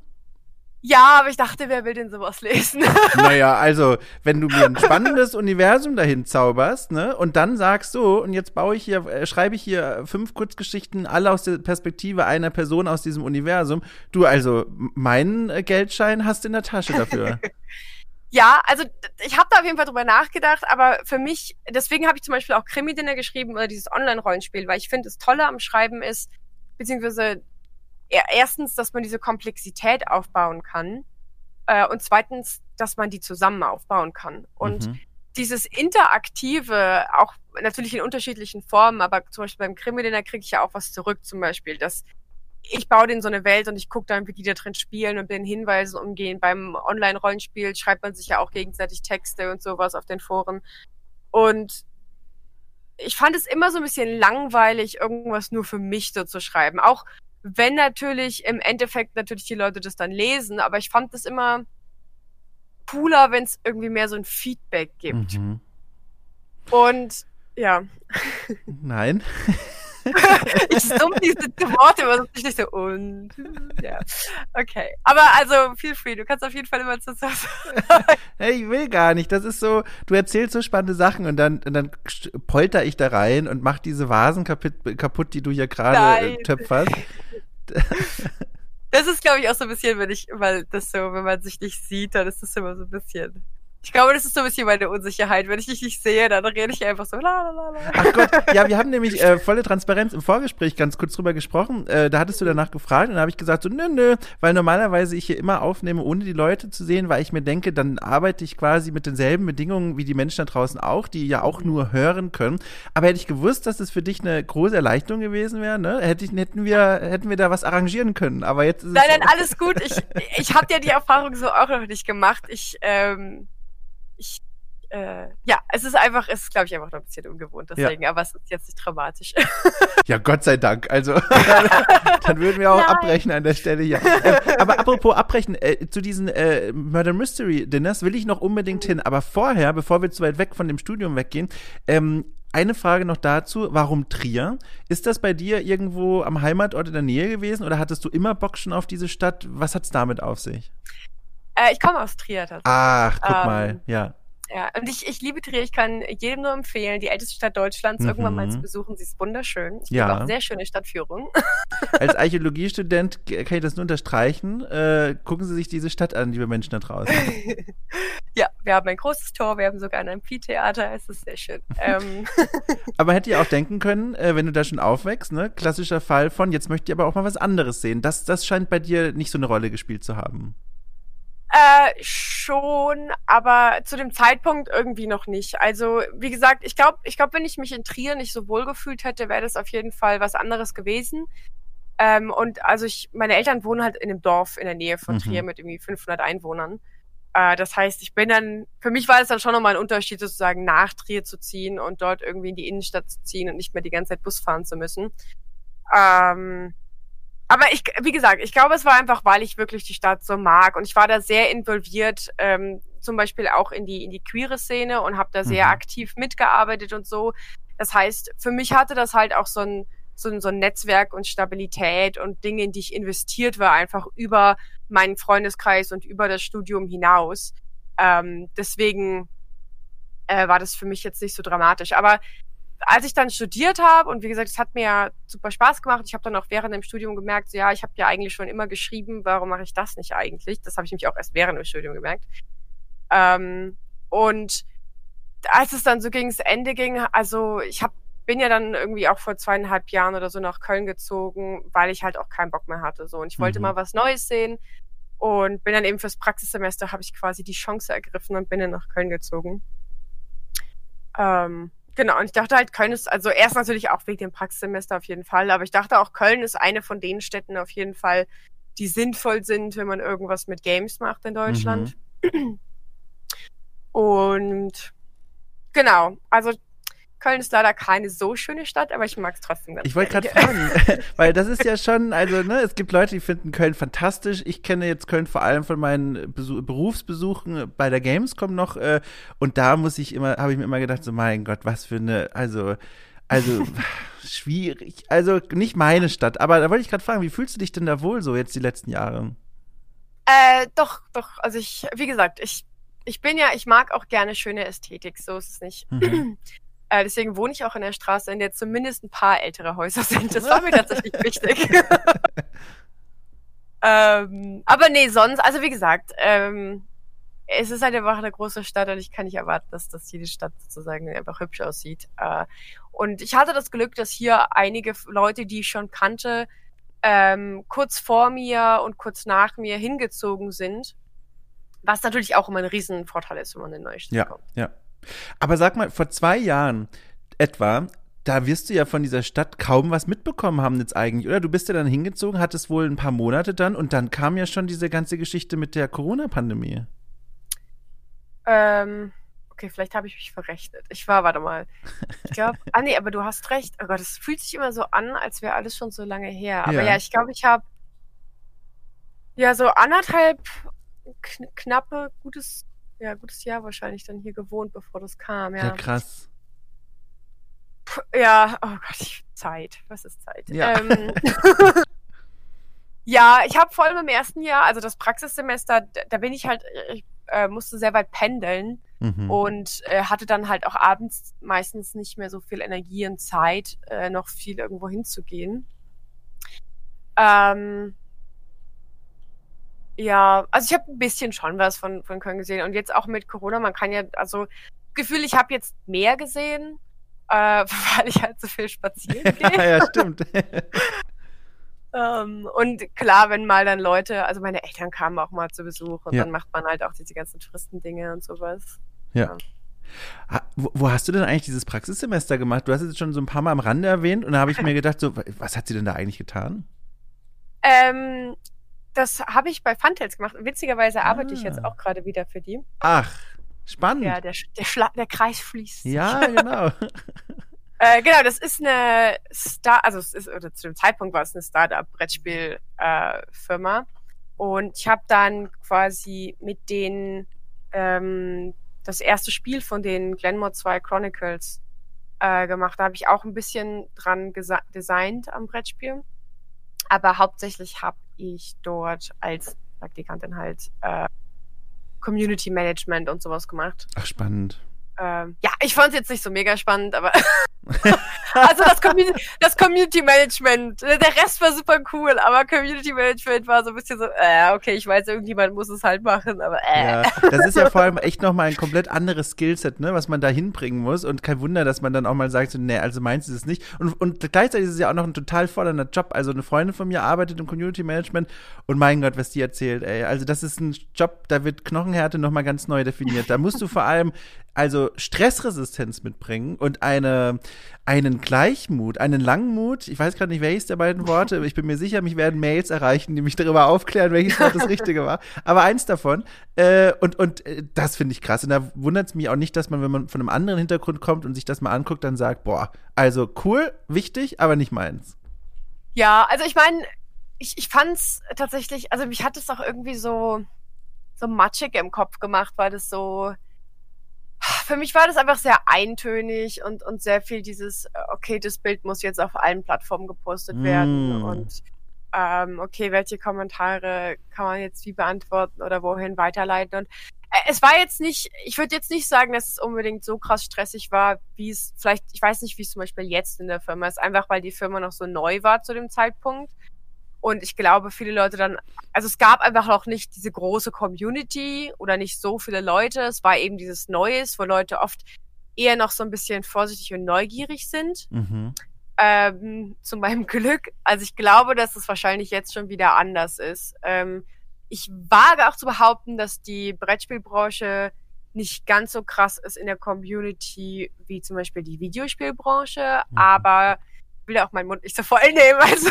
Ja, aber ich dachte, wer will denn sowas lesen? naja, also, wenn du mir ein spannendes Universum dahin zauberst, ne, und dann sagst so, und jetzt baue ich hier, äh, schreibe ich hier fünf Kurzgeschichten, alle aus der Perspektive einer Person aus diesem Universum. Du, also, meinen äh, Geldschein hast du in der Tasche dafür. Ja, also ich habe da auf jeden Fall drüber nachgedacht, aber für mich, deswegen habe ich zum Beispiel auch Krimi-Dinner geschrieben oder dieses Online-Rollenspiel, weil ich finde, das Tolle am Schreiben ist, beziehungsweise erstens, dass man diese Komplexität aufbauen kann äh, und zweitens, dass man die zusammen aufbauen kann. Und mhm. dieses Interaktive, auch natürlich in unterschiedlichen Formen, aber zum Beispiel beim Krimi-Dinner kriege ich ja auch was zurück, zum Beispiel, dass ich baue denen so eine Welt und ich gucke dann, wie die da drin spielen und mit den Hinweisen umgehen. Beim Online-Rollenspiel schreibt man sich ja auch gegenseitig Texte und sowas auf den Foren. Und ich fand es immer so ein bisschen langweilig, irgendwas nur für mich so zu schreiben. Auch wenn natürlich im Endeffekt natürlich die Leute das dann lesen, aber ich fand es immer cooler, wenn es irgendwie mehr so ein Feedback gibt. Mhm. Und ja. Nein. ich summe diese Worte aber sonst nicht so und ja. Okay. Aber also feel free, du kannst auf jeden Fall immer zu hey, ich will gar nicht. Das ist so, du erzählst so spannende Sachen und dann, und dann polter ich da rein und mach diese Vasen kaputt, kaputt die du hier gerade äh, töpferst. Das ist, glaube ich, auch so ein bisschen, wenn ich, weil das so, wenn man sich nicht sieht, dann ist das immer so ein bisschen. Ich glaube, das ist so ein bisschen meine Unsicherheit. Wenn ich dich nicht sehe, dann rede ich einfach so. La, la, la. Ach Gott, ja, wir haben nämlich äh, volle Transparenz im Vorgespräch ganz kurz drüber gesprochen. Äh, da hattest du danach gefragt und da habe ich gesagt so, nö, nö, weil normalerweise ich hier immer aufnehme, ohne die Leute zu sehen, weil ich mir denke, dann arbeite ich quasi mit denselben Bedingungen wie die Menschen da draußen auch, die ja auch nur hören können. Aber hätte ich gewusst, dass das für dich eine große Erleichterung gewesen wäre, ne? Hätte ich, hätten wir, hätten wir da was arrangieren können. Aber jetzt ist Nein, nein, alles gut. Ich, ich habe ja die Erfahrung so auch noch nicht gemacht. Ich, ähm, ich, äh, ja, es ist einfach, es ist, glaube ich, einfach noch ein bisschen ungewohnt, deswegen, ja. aber es ist jetzt nicht dramatisch. Ja, Gott sei Dank. Also, dann würden wir auch Nein. abbrechen an der Stelle hier. Äh, aber apropos abbrechen, äh, zu diesen äh, Murder Mystery Dinners will ich noch unbedingt mhm. hin. Aber vorher, bevor wir zu weit weg von dem Studium weggehen, ähm, eine Frage noch dazu, warum Trier? Ist das bei dir irgendwo am Heimatort in der Nähe gewesen oder hattest du immer Bock schon auf diese Stadt? Was hat es damit auf sich? Äh, ich komme aus Trier tatsächlich. Ach, guck ähm, mal, ja. Ja, und ich, ich liebe Trier. Ich kann jedem nur empfehlen, die älteste Stadt Deutschlands mhm. irgendwann mal zu besuchen. Sie ist wunderschön. Ich ja. auch sehr schöne Stadtführung. Als Archäologiestudent kann ich das nur unterstreichen. Äh, gucken Sie sich diese Stadt an, liebe Menschen da draußen. ja, wir haben ein großes Tor, wir haben sogar ein Amphitheater. Es ist sehr schön. Ähm. aber hätte ihr auch denken können, äh, wenn du da schon aufwächst, ne? klassischer Fall von, jetzt möchte ich aber auch mal was anderes sehen. Das, das scheint bei dir nicht so eine Rolle gespielt zu haben. Äh, schon, aber zu dem Zeitpunkt irgendwie noch nicht. Also, wie gesagt, ich glaube, ich glaube, wenn ich mich in Trier nicht so wohl gefühlt hätte, wäre das auf jeden Fall was anderes gewesen. Ähm, und also ich, meine Eltern wohnen halt in einem Dorf in der Nähe von mhm. Trier mit irgendwie 500 Einwohnern. Äh, das heißt, ich bin dann, für mich war es dann schon nochmal ein Unterschied, sozusagen nach Trier zu ziehen und dort irgendwie in die Innenstadt zu ziehen und nicht mehr die ganze Zeit Bus fahren zu müssen. Ähm, aber ich, wie gesagt, ich glaube, es war einfach, weil ich wirklich die Stadt so mag und ich war da sehr involviert, ähm, zum Beispiel auch in die in die queere Szene und habe da sehr mhm. aktiv mitgearbeitet und so. Das heißt, für mich hatte das halt auch so ein so ein, so ein Netzwerk und Stabilität und Dinge, in die ich investiert war, einfach über meinen Freundeskreis und über das Studium hinaus. Ähm, deswegen äh, war das für mich jetzt nicht so dramatisch. Aber als ich dann studiert habe und wie gesagt, es hat mir ja super Spaß gemacht. Ich habe dann auch während dem Studium gemerkt, so, ja, ich habe ja eigentlich schon immer geschrieben, warum mache ich das nicht eigentlich? Das habe ich mich auch erst während dem Studium gemerkt. Ähm, und als es dann so gegen das Ende ging, also ich hab, bin ja dann irgendwie auch vor zweieinhalb Jahren oder so nach Köln gezogen, weil ich halt auch keinen Bock mehr hatte. So und ich wollte mhm. mal was Neues sehen und bin dann eben fürs Praxissemester habe ich quasi die Chance ergriffen und bin dann nach Köln gezogen. Ähm, Genau, und ich dachte halt, Köln ist, also erst natürlich auch wegen dem Praxissemester auf jeden Fall, aber ich dachte auch, Köln ist eine von den Städten auf jeden Fall, die sinnvoll sind, wenn man irgendwas mit Games macht in Deutschland. Mhm. Und genau, also Köln ist leider keine so schöne Stadt, aber ich mag es trotzdem ganz Ich wollte gerade fragen, weil das ist ja schon, also ne, es gibt Leute, die finden Köln fantastisch. Ich kenne jetzt Köln vor allem von meinen Besuch, Berufsbesuchen bei der Gamescom noch äh, und da muss ich immer, habe ich mir immer gedacht, so mein Gott, was für eine, also also schwierig, also nicht meine Stadt, aber da wollte ich gerade fragen, wie fühlst du dich denn da wohl so jetzt die letzten Jahre? Äh, doch, doch, also ich, wie gesagt, ich ich bin ja, ich mag auch gerne schöne Ästhetik, so ist es nicht. Mhm. Äh, deswegen wohne ich auch in der Straße, in der zumindest ein paar ältere Häuser sind. Das war mir tatsächlich wichtig. ähm, aber nee, sonst, also wie gesagt, ähm, es ist halt einfach eine große Stadt und ich kann nicht erwarten, dass, dass jede Stadt sozusagen einfach hübsch aussieht. Äh, und ich hatte das Glück, dass hier einige Leute, die ich schon kannte, ähm, kurz vor mir und kurz nach mir hingezogen sind. Was natürlich auch immer ein Riesenvorteil ist, wenn man in eine neue Stadt ja, kommt. Ja, aber sag mal, vor zwei Jahren etwa, da wirst du ja von dieser Stadt kaum was mitbekommen haben jetzt eigentlich, oder? Du bist ja dann hingezogen, hattest wohl ein paar Monate dann und dann kam ja schon diese ganze Geschichte mit der Corona-Pandemie. Ähm, okay, vielleicht habe ich mich verrechnet. Ich war, warte mal. Ich glaube, ah nee, aber du hast recht. Oh Gott, es fühlt sich immer so an, als wäre alles schon so lange her. Aber ja, ja ich glaube, ich habe ja so anderthalb kn knappe, gutes ja, gutes Jahr wahrscheinlich dann hier gewohnt, bevor das kam, ja. Ja, krass. Puh, ja, oh Gott, Zeit. Was ist Zeit? Ja, ähm, ja ich habe vor allem im ersten Jahr, also das Praxissemester, da bin ich halt, ich äh, musste sehr weit pendeln mhm. und äh, hatte dann halt auch abends meistens nicht mehr so viel Energie und Zeit, äh, noch viel irgendwo hinzugehen. Ähm, ja, also ich habe ein bisschen schon was von, von Köln gesehen. Und jetzt auch mit Corona, man kann ja, also Gefühl, ich habe jetzt mehr gesehen, äh, weil ich halt so viel spazieren gehe. ja, stimmt. um, ähm, und klar, wenn mal dann Leute, also meine Eltern kamen auch mal zu Besuch und ja. dann macht man halt auch diese ganzen Touristendinge und sowas. Ja. ja. Wo, wo, hast du denn eigentlich dieses Praxissemester gemacht? Du hast es schon so ein paar Mal am Rande erwähnt und da habe ich mir gedacht, so, was hat sie denn da eigentlich getan? Ähm, das habe ich bei Funtails gemacht. witzigerweise arbeite ah. ich jetzt ah. auch gerade wieder für die. Ach, spannend. Ja, der, der, Schla der Kreis fließt. Ja, genau. äh, genau, das ist eine Star, also es ist, oder zu dem Zeitpunkt war es eine Startup-Brettspiel-Firma. Äh, und ich habe dann quasi mit denen ähm, das erste Spiel von den Glenmore 2 Chronicles äh, gemacht. Da habe ich auch ein bisschen dran designt am Brettspiel. Aber hauptsächlich habe ich dort als Praktikantin halt äh, Community Management und sowas gemacht. Ach, spannend. Ähm, ja, ich fand es jetzt nicht so mega spannend, aber also das, Community, das Community Management, der Rest war super cool, aber Community Management war so ein bisschen so, äh, okay, ich weiß, irgendjemand muss es halt machen, aber äh. Ja, das ist ja vor allem echt nochmal ein komplett anderes Skillset, ne, was man da hinbringen muss und kein Wunder, dass man dann auch mal sagt, so, nee, also meinst du es nicht und, und gleichzeitig ist es ja auch noch ein total fordernder Job, also eine Freundin von mir arbeitet im Community Management und mein Gott, was die erzählt, ey, also das ist ein Job, da wird Knochenhärte nochmal ganz neu definiert, da musst du vor allem also Stressresistenz mitbringen und eine, einen Gleichmut, einen Langmut. Ich weiß gerade nicht, welches der beiden Worte, ich bin mir sicher, mich werden Mails erreichen, die mich darüber aufklären, welches Wort das Richtige war. Aber eins davon. Äh, und und äh, das finde ich krass. Und da wundert es mich auch nicht, dass man, wenn man von einem anderen Hintergrund kommt und sich das mal anguckt, dann sagt, boah, also cool, wichtig, aber nicht meins. Ja, also ich meine, ich, ich fand's tatsächlich, also mich hat es auch irgendwie so, so matschig im Kopf gemacht, weil das so, für mich war das einfach sehr eintönig und, und sehr viel dieses, äh, okay, das Bild muss jetzt auf allen Plattformen gepostet mm. werden und ähm, okay, welche Kommentare kann man jetzt wie beantworten oder wohin weiterleiten und äh, es war jetzt nicht, ich würde jetzt nicht sagen, dass es unbedingt so krass stressig war, wie es vielleicht, ich weiß nicht, wie es zum Beispiel jetzt in der Firma ist, einfach weil die Firma noch so neu war zu dem Zeitpunkt. Und ich glaube, viele Leute dann, also es gab einfach noch nicht diese große Community oder nicht so viele Leute. Es war eben dieses Neues, wo Leute oft eher noch so ein bisschen vorsichtig und neugierig sind. Mhm. Ähm, zu meinem Glück. Also ich glaube, dass es wahrscheinlich jetzt schon wieder anders ist. Ähm, ich wage auch zu behaupten, dass die Brettspielbranche nicht ganz so krass ist in der Community wie zum Beispiel die Videospielbranche, mhm. aber will ja auch meinen Mund nicht so voll nehmen. Also.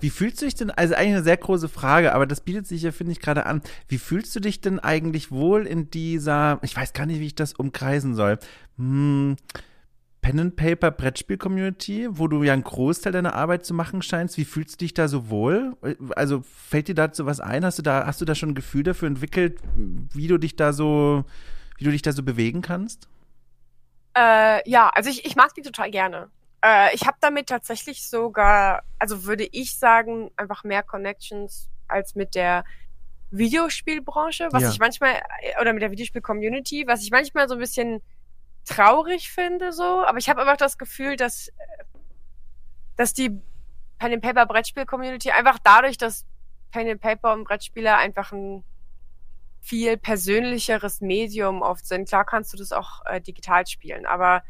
Wie fühlst du dich denn, also eigentlich eine sehr große Frage, aber das bietet sich ja, finde ich, gerade an. Wie fühlst du dich denn eigentlich wohl in dieser, ich weiß gar nicht, wie ich das umkreisen soll, hm, Pen and Paper Brettspiel Community, wo du ja einen Großteil deiner Arbeit zu machen scheinst. Wie fühlst du dich da so wohl? Also fällt dir dazu was ein? Hast du da, hast du da schon ein Gefühl dafür entwickelt, wie du dich da so, wie du dich da so bewegen kannst? Äh, ja, also ich, ich mag die total gerne. Äh, ich habe damit tatsächlich sogar, also würde ich sagen, einfach mehr Connections als mit der Videospielbranche, was ja. ich manchmal, äh, oder mit der Videospiel-Community, was ich manchmal so ein bisschen traurig finde, so. Aber ich habe einfach das Gefühl, dass, äh, dass die Pen and Paper Brettspiel-Community einfach dadurch, dass Pen and Paper und Brettspieler einfach ein viel persönlicheres Medium oft sind. Klar kannst du das auch äh, digital spielen, aber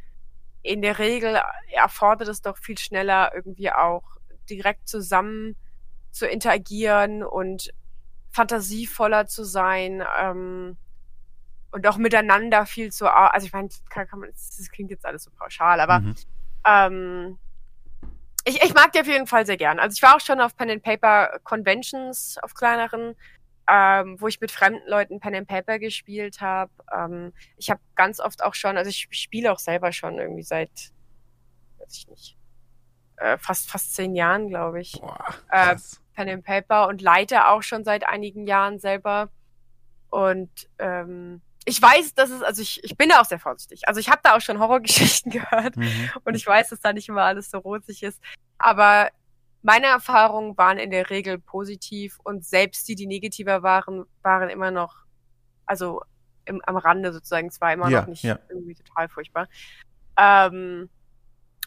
in der Regel erfordert es doch viel schneller irgendwie auch direkt zusammen zu interagieren und fantasievoller zu sein ähm, und auch miteinander viel zu, also ich meine, kann, kann man, das klingt jetzt alles so pauschal, aber mhm. ähm, ich, ich mag die auf jeden Fall sehr gern. Also ich war auch schon auf Pen and Paper Conventions, auf kleineren, ähm, wo ich mit fremden Leuten Pen and Paper gespielt habe. Ähm, ich habe ganz oft auch schon, also ich spiele auch selber schon irgendwie seit, weiß ich nicht, äh, fast fast zehn Jahren, glaube ich. Boah, äh, Pen and Paper und leite auch schon seit einigen Jahren selber. Und ähm, ich weiß, dass es, also ich, ich bin da auch sehr vorsichtig. Also ich habe da auch schon Horrorgeschichten gehört mhm. und ich weiß, dass da nicht immer alles so rosig ist. Aber meine Erfahrungen waren in der Regel positiv und selbst die, die negativer waren, waren immer noch, also im, am Rande sozusagen, zwar immer ja, noch nicht ja. irgendwie total furchtbar. Ähm,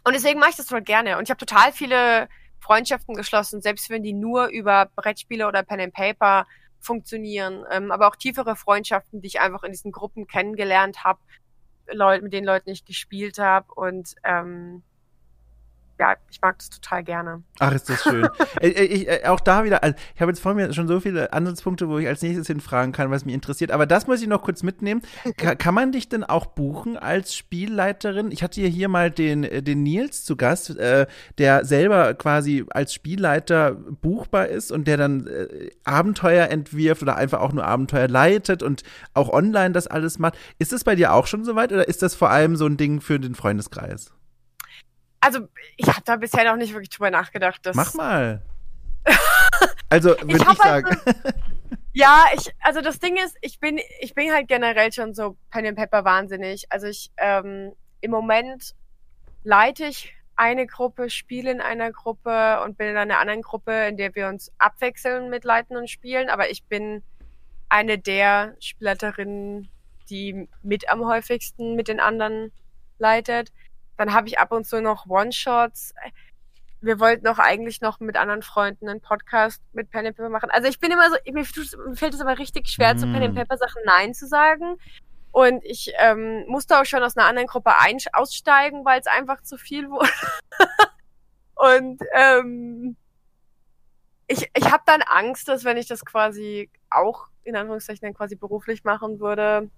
und deswegen mache ich das total gerne. Und ich habe total viele Freundschaften geschlossen, selbst wenn die nur über Brettspiele oder Pen and Paper funktionieren, ähm, aber auch tiefere Freundschaften, die ich einfach in diesen Gruppen kennengelernt habe, Leute, mit den Leuten ich gespielt habe und ähm, ja, ich mag das total gerne. Ach, ist das schön. Äh, äh, ich, ich, auch da wieder, also ich habe jetzt vor mir schon so viele Ansatzpunkte, wo ich als nächstes hinfragen kann, was mich interessiert. Aber das muss ich noch kurz mitnehmen. Ka kann man dich denn auch buchen als Spielleiterin? Ich hatte hier mal den, äh, den Nils zu Gast, äh, der selber quasi als Spielleiter buchbar ist und der dann äh, Abenteuer entwirft oder einfach auch nur Abenteuer leitet und auch online das alles macht. Ist das bei dir auch schon soweit oder ist das vor allem so ein Ding für den Freundeskreis? Also ich habe da bisher noch nicht wirklich drüber nachgedacht. Dass Mach mal. also würde ich, ich sagen. Also, ja, ich, also das Ding ist, ich bin, ich bin halt generell schon so Pen and Pepper wahnsinnig. Also ich, ähm, im Moment leite ich eine Gruppe, spiele in einer Gruppe und bin in einer anderen Gruppe, in der wir uns abwechseln mit Leiten und Spielen. Aber ich bin eine der Spielleiterinnen die mit am häufigsten mit den anderen leitet. Dann habe ich ab und zu noch One-Shots. Wir wollten auch eigentlich noch mit anderen Freunden einen Podcast mit Pen and Paper machen. Also ich bin immer so, mir, fällt es aber richtig schwer, mm. zu Pen and mm. Paper Sachen Nein zu sagen. Und ich ähm, musste auch schon aus einer anderen Gruppe aussteigen, weil es einfach zu viel wurde. und ähm, ich, ich habe dann Angst, dass wenn ich das quasi auch in Anführungszeichen dann quasi beruflich machen würde,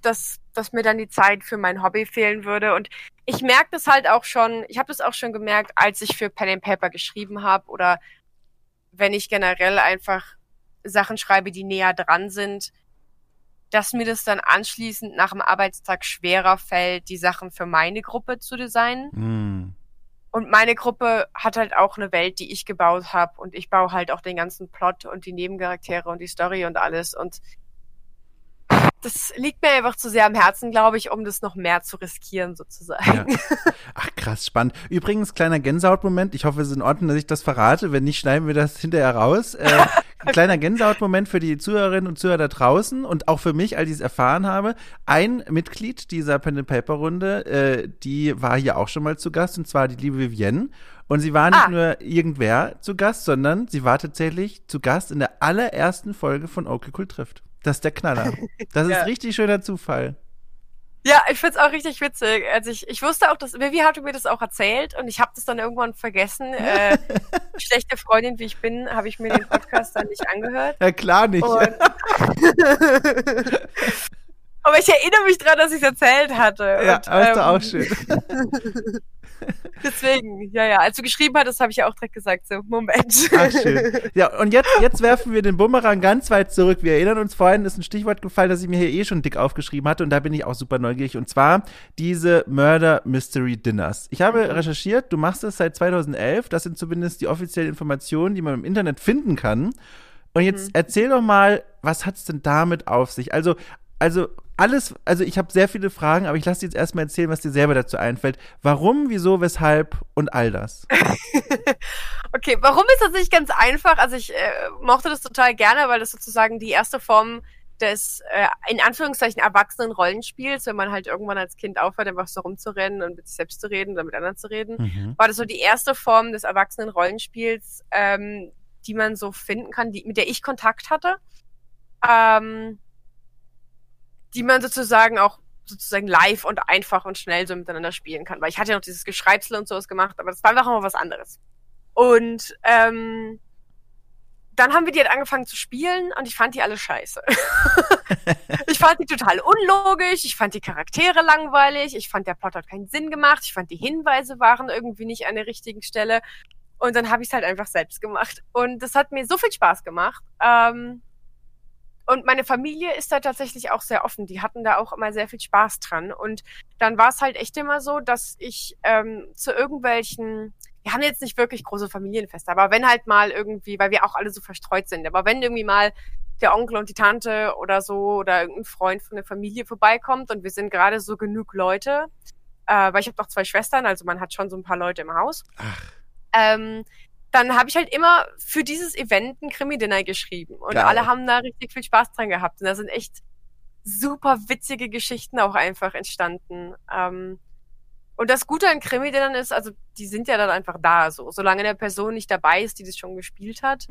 dass, dass mir dann die Zeit für mein Hobby fehlen würde. Und ich merke das halt auch schon, ich habe das auch schon gemerkt, als ich für Pen and Paper geschrieben habe oder wenn ich generell einfach Sachen schreibe, die näher dran sind, dass mir das dann anschließend nach dem Arbeitstag schwerer fällt, die Sachen für meine Gruppe zu designen. Mm. Und meine Gruppe hat halt auch eine Welt, die ich gebaut habe. Und ich baue halt auch den ganzen Plot und die Nebencharaktere und die Story und alles. Und das liegt mir einfach zu sehr am Herzen, glaube ich, um das noch mehr zu riskieren, sozusagen. Ja. Ach, krass, spannend. Übrigens, kleiner Gänsehautmoment. Ich hoffe, es ist in Ordnung, dass ich das verrate. Wenn nicht, schneiden wir das hinterher raus. Äh, kleiner Gänsehautmoment für die Zuhörerinnen und Zuhörer da draußen und auch für mich, als ich es erfahren habe. Ein Mitglied dieser Pen and Paper Runde, äh, die war hier auch schon mal zu Gast, und zwar die liebe Vivienne. Und sie war nicht ah. nur irgendwer zu Gast, sondern sie war tatsächlich zu Gast in der allerersten Folge von Okay Cool trifft. Das ist der Knaller. Das ja. ist richtig schöner Zufall. Ja, ich find's auch richtig witzig. Also ich, ich wusste auch, dass Vivi hatte mir das auch erzählt und ich habe das dann irgendwann vergessen. Äh, schlechte Freundin wie ich bin, habe ich mir den Podcast dann nicht angehört. Ja, klar nicht. Aber ich erinnere mich dran, dass ich es erzählt hatte. Ja, und, ähm, auch schön. Deswegen, ja, ja. Als du geschrieben hattest, habe ich ja auch direkt gesagt, so, Moment. Ach, schön. Ja, und jetzt, jetzt werfen wir den Bumerang ganz weit zurück. Wir erinnern uns, vorhin ist ein Stichwort gefallen, das ich mir hier eh schon dick aufgeschrieben hatte und da bin ich auch super neugierig. Und zwar diese Murder Mystery Dinners. Ich habe mhm. recherchiert, du machst es seit 2011. Das sind zumindest die offiziellen Informationen, die man im Internet finden kann. Und jetzt mhm. erzähl doch mal, was hat es denn damit auf sich? Also, also alles, also ich habe sehr viele Fragen, aber ich lasse dir jetzt erstmal erzählen, was dir selber dazu einfällt. Warum, wieso, weshalb und all das. okay, warum ist das nicht ganz einfach? Also ich äh, mochte das total gerne, weil das sozusagen die erste Form des äh, in Anführungszeichen erwachsenen Rollenspiels, wenn man halt irgendwann als Kind aufhört, einfach so rumzurennen und mit sich selbst zu reden oder mit anderen zu reden, mhm. war das so die erste Form des erwachsenen Rollenspiels, ähm, die man so finden kann, die, mit der ich Kontakt hatte. Ähm, die man sozusagen auch sozusagen live und einfach und schnell so miteinander spielen kann. Weil ich hatte ja noch dieses Geschreibsel und sowas gemacht, aber das war einfach immer was anderes. Und ähm, dann haben wir die halt angefangen zu spielen und ich fand die alle scheiße. ich fand die total unlogisch, ich fand die Charaktere langweilig, ich fand der Plot hat keinen Sinn gemacht, ich fand die Hinweise waren irgendwie nicht an der richtigen Stelle. Und dann habe ich es halt einfach selbst gemacht. Und das hat mir so viel Spaß gemacht. Ähm, und meine Familie ist da tatsächlich auch sehr offen. Die hatten da auch immer sehr viel Spaß dran. Und dann war es halt echt immer so, dass ich ähm, zu irgendwelchen, wir haben jetzt nicht wirklich große Familienfeste, aber wenn halt mal irgendwie, weil wir auch alle so verstreut sind, aber wenn irgendwie mal der Onkel und die Tante oder so oder irgendein Freund von der Familie vorbeikommt und wir sind gerade so genug Leute, äh, weil ich habe noch zwei Schwestern, also man hat schon so ein paar Leute im Haus. Ach. Ähm, dann habe ich halt immer für dieses Event ein Krimi-Dinner geschrieben. Und Geil. alle haben da richtig viel Spaß dran gehabt. Und da sind echt super witzige Geschichten auch einfach entstanden. Ähm, und das Gute an Krimi-Dinnern ist, also die sind ja dann einfach da so. Solange eine Person nicht dabei ist, die das schon gespielt hat,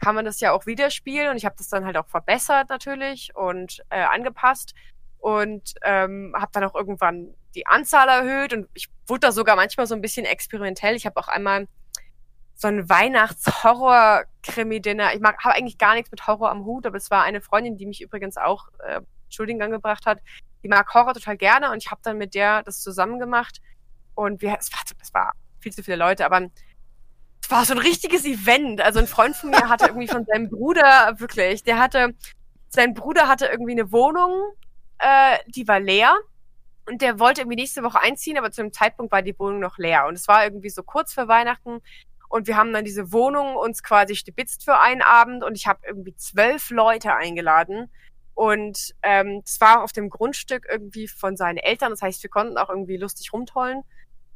kann man das ja auch wieder spielen. Und ich habe das dann halt auch verbessert natürlich und äh, angepasst. Und ähm, habe dann auch irgendwann die Anzahl erhöht. Und ich wurde da sogar manchmal so ein bisschen experimentell. Ich habe auch einmal so ein Weihnachts-Horror-Krimi-Dinner. Ich habe eigentlich gar nichts mit Horror am Hut, aber es war eine Freundin, die mich übrigens auch äh, Studiengang gebracht hat. Die mag Horror total gerne und ich habe dann mit der das zusammen gemacht. Und wir, es war, es war viel zu viele Leute, aber es war so ein richtiges Event. Also ein Freund von mir hatte irgendwie von seinem Bruder, wirklich, der hatte, sein Bruder hatte irgendwie eine Wohnung, äh, die war leer. Und der wollte irgendwie nächste Woche einziehen, aber zu dem Zeitpunkt war die Wohnung noch leer. Und es war irgendwie so kurz vor Weihnachten. Und wir haben dann diese Wohnung uns quasi stibitzt für einen Abend und ich habe irgendwie zwölf Leute eingeladen. Und ähm, das war auf dem Grundstück irgendwie von seinen Eltern. Das heißt, wir konnten auch irgendwie lustig rumtollen.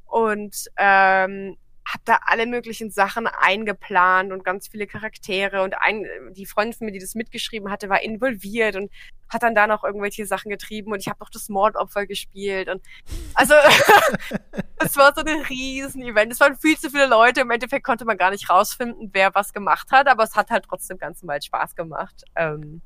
Und ähm, habe da alle möglichen Sachen eingeplant und ganz viele Charaktere und ein, die Freundin von mir, die das mitgeschrieben hatte, war involviert und hat dann da noch irgendwelche Sachen getrieben und ich habe noch das Mordopfer gespielt und also es war so ein Riesen-Event. Es waren viel zu viele Leute. Im Endeffekt konnte man gar nicht rausfinden, wer was gemacht hat, aber es hat halt trotzdem ganz normal Spaß gemacht. Ähm,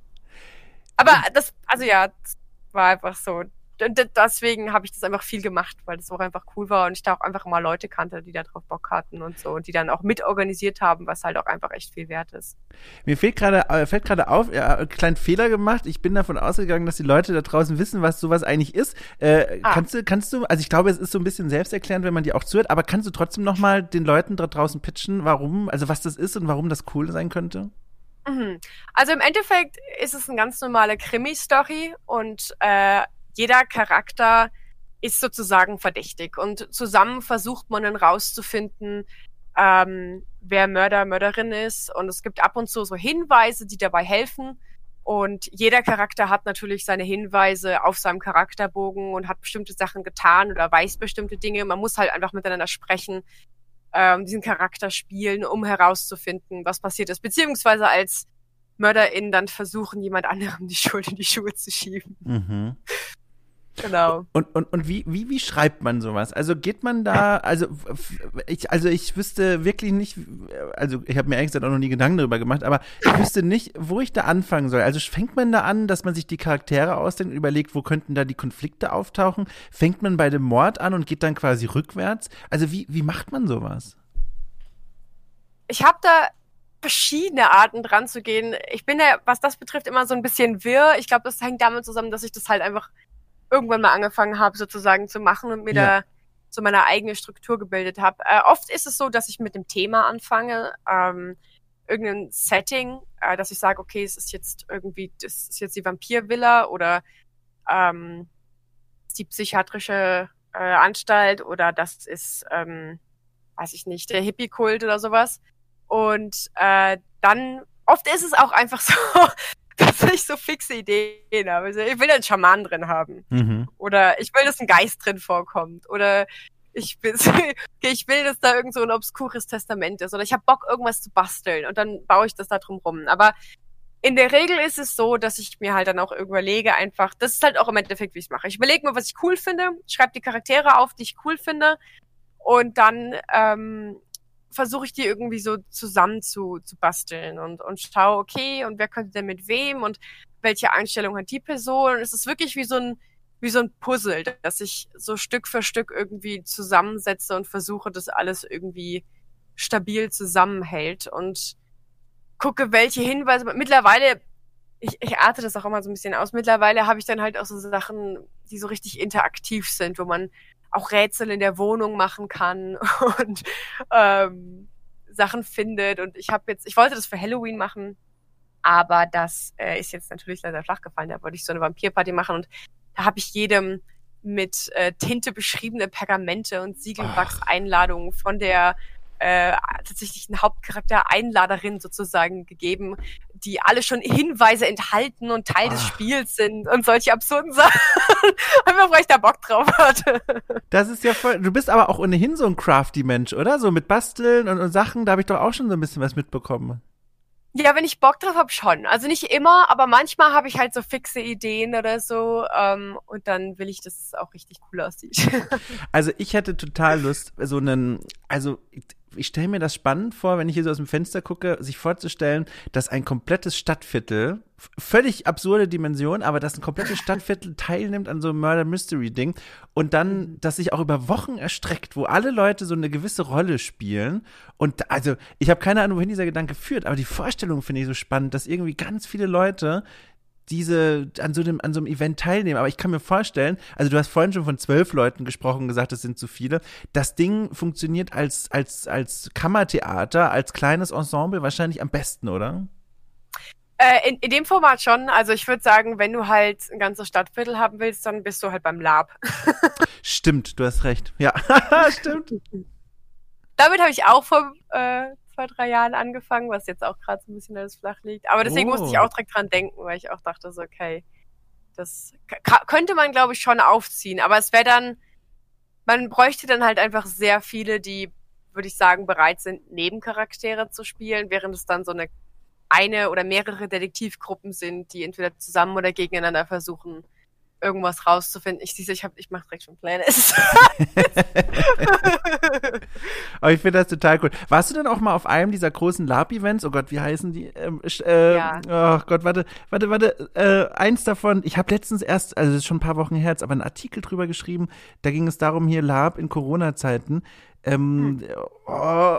aber das, also ja, das war einfach so deswegen habe ich das einfach viel gemacht, weil das auch einfach cool war und ich da auch einfach mal Leute kannte, die da drauf Bock hatten und so und die dann auch mitorganisiert haben, was halt auch einfach echt viel wert ist. Mir fällt gerade äh, fällt gerade auf, ja, einen kleinen Fehler gemacht. Ich bin davon ausgegangen, dass die Leute da draußen wissen, was sowas eigentlich ist. Äh, ah. Kannst du, kannst du, also ich glaube, es ist so ein bisschen selbsterklärend, wenn man dir auch zuhört, aber kannst du trotzdem noch mal den Leuten da draußen pitchen, warum, also was das ist und warum das cool sein könnte? Mhm. Also im Endeffekt ist es eine ganz normale Krimi-Story und äh, jeder Charakter ist sozusagen verdächtig und zusammen versucht man dann rauszufinden, ähm, wer Mörder, Mörderin ist und es gibt ab und zu so Hinweise, die dabei helfen und jeder Charakter hat natürlich seine Hinweise auf seinem Charakterbogen und hat bestimmte Sachen getan oder weiß bestimmte Dinge. Man muss halt einfach miteinander sprechen, ähm, diesen Charakter spielen, um herauszufinden, was passiert ist, beziehungsweise als MörderInnen dann versuchen, jemand anderem die Schuld in die Schuhe zu schieben. Mhm. Genau. Und, und, und wie, wie, wie schreibt man sowas? Also geht man da, also ich, also ich wüsste wirklich nicht, also ich habe mir ehrlich gesagt auch noch nie Gedanken darüber gemacht, aber ich wüsste nicht, wo ich da anfangen soll. Also fängt man da an, dass man sich die Charaktere ausdenkt und überlegt, wo könnten da die Konflikte auftauchen? Fängt man bei dem Mord an und geht dann quasi rückwärts? Also wie, wie macht man sowas? Ich habe da verschiedene Arten dran zu gehen. Ich bin ja, was das betrifft, immer so ein bisschen wirr. Ich glaube, das hängt damit zusammen, dass ich das halt einfach irgendwann mal angefangen habe, sozusagen zu machen und mir ja. da so meine eigene Struktur gebildet habe. Äh, oft ist es so, dass ich mit dem Thema anfange, ähm, irgendein Setting, äh, dass ich sage, okay, es ist jetzt irgendwie, das ist jetzt die Vampirvilla oder ähm, die psychiatrische äh, Anstalt oder das ist, ähm, weiß ich nicht, der Hippie-Kult oder sowas. Und äh, dann oft ist es auch einfach so, dass ich so fixe Ideen habe. Also ich will einen Schaman drin haben. Mhm. Oder ich will, dass ein Geist drin vorkommt. Oder ich will, ich will, dass da irgend so ein obskures Testament ist. Oder ich habe Bock, irgendwas zu basteln. Und dann baue ich das da drum rum. Aber in der Regel ist es so, dass ich mir halt dann auch überlege, einfach, das ist halt auch im Endeffekt, wie ich es mache. Ich überlege mir, was ich cool finde, schreibe die Charaktere auf, die ich cool finde. Und dann ähm, versuche ich die irgendwie so zusammen zu, zu basteln und, und schaue, okay, und wer könnte denn mit wem und welche Einstellung hat die Person. Und es ist wirklich wie so ein, wie so ein Puzzle, dass ich so Stück für Stück irgendwie zusammensetze und versuche, das alles irgendwie stabil zusammenhält und gucke, welche Hinweise. Mittlerweile, ich, ich arte das auch immer so ein bisschen aus, mittlerweile habe ich dann halt auch so Sachen, die so richtig interaktiv sind, wo man auch Rätsel in der Wohnung machen kann und ähm, Sachen findet. Und ich habe jetzt, ich wollte das für Halloween machen, aber das äh, ist jetzt natürlich leider flach gefallen. Da wollte ich so eine Vampirparty machen und da habe ich jedem mit äh, Tinte beschriebene Pergamente und Siegelwachs-Einladungen von der äh, tatsächlich einen Hauptcharakter Einladerin sozusagen gegeben, die alle schon Hinweise enthalten und Teil Ach. des Spiels sind und solche absurden Sachen. Einfach weil ich da Bock drauf hatte. Das ist ja voll. Du bist aber auch ohnehin so ein crafty Mensch, oder? So mit Basteln und, und Sachen, da habe ich doch auch schon so ein bisschen was mitbekommen. Ja, wenn ich Bock drauf habe, schon. Also nicht immer, aber manchmal habe ich halt so fixe Ideen oder so ähm, und dann will ich, dass es auch richtig cool aussieht. Also ich hätte total Lust, so einen, also ich stelle mir das spannend vor, wenn ich hier so aus dem Fenster gucke, sich vorzustellen, dass ein komplettes Stadtviertel, völlig absurde Dimension, aber dass ein komplettes Stadtviertel teilnimmt an so einem Murder Mystery Ding und dann, mhm. dass sich auch über Wochen erstreckt, wo alle Leute so eine gewisse Rolle spielen. Und also, ich habe keine Ahnung, wohin dieser Gedanke führt, aber die Vorstellung finde ich so spannend, dass irgendwie ganz viele Leute diese an so einem an so einem Event teilnehmen. Aber ich kann mir vorstellen, also du hast vorhin schon von zwölf Leuten gesprochen, gesagt, das sind zu viele. Das Ding funktioniert als als als Kammertheater, als kleines Ensemble wahrscheinlich am besten, oder? Äh, in, in dem Format schon. Also ich würde sagen, wenn du halt ein ganzes Stadtviertel haben willst, dann bist du halt beim Lab. stimmt, du hast recht. Ja, stimmt. Damit habe ich auch vor äh, zwei, drei Jahren angefangen, was jetzt auch gerade so ein bisschen alles flach liegt. Aber deswegen oh. musste ich oh. auch direkt dran denken, weil ich auch dachte so, okay, das könnte man, glaube ich, schon aufziehen. Aber es wäre dann, man bräuchte dann halt einfach sehr viele, die würde ich sagen, bereit sind, Nebencharaktere zu spielen, während es dann so eine eine oder mehrere Detektivgruppen sind, die entweder zusammen oder gegeneinander versuchen, irgendwas rauszufinden. Ich sehe, ich habe, ich mache direkt schon Pläne. Aber ich finde das total cool. Warst du denn auch mal auf einem dieser großen Lab-Events? Oh Gott, wie heißen die? Ähm, äh, ja. Oh Gott, warte, warte, warte. Äh, eins davon. Ich habe letztens erst, also das ist schon ein paar Wochen her, aber einen Artikel drüber geschrieben. Da ging es darum hier Lab in Corona-Zeiten. Ähm, hm. oh,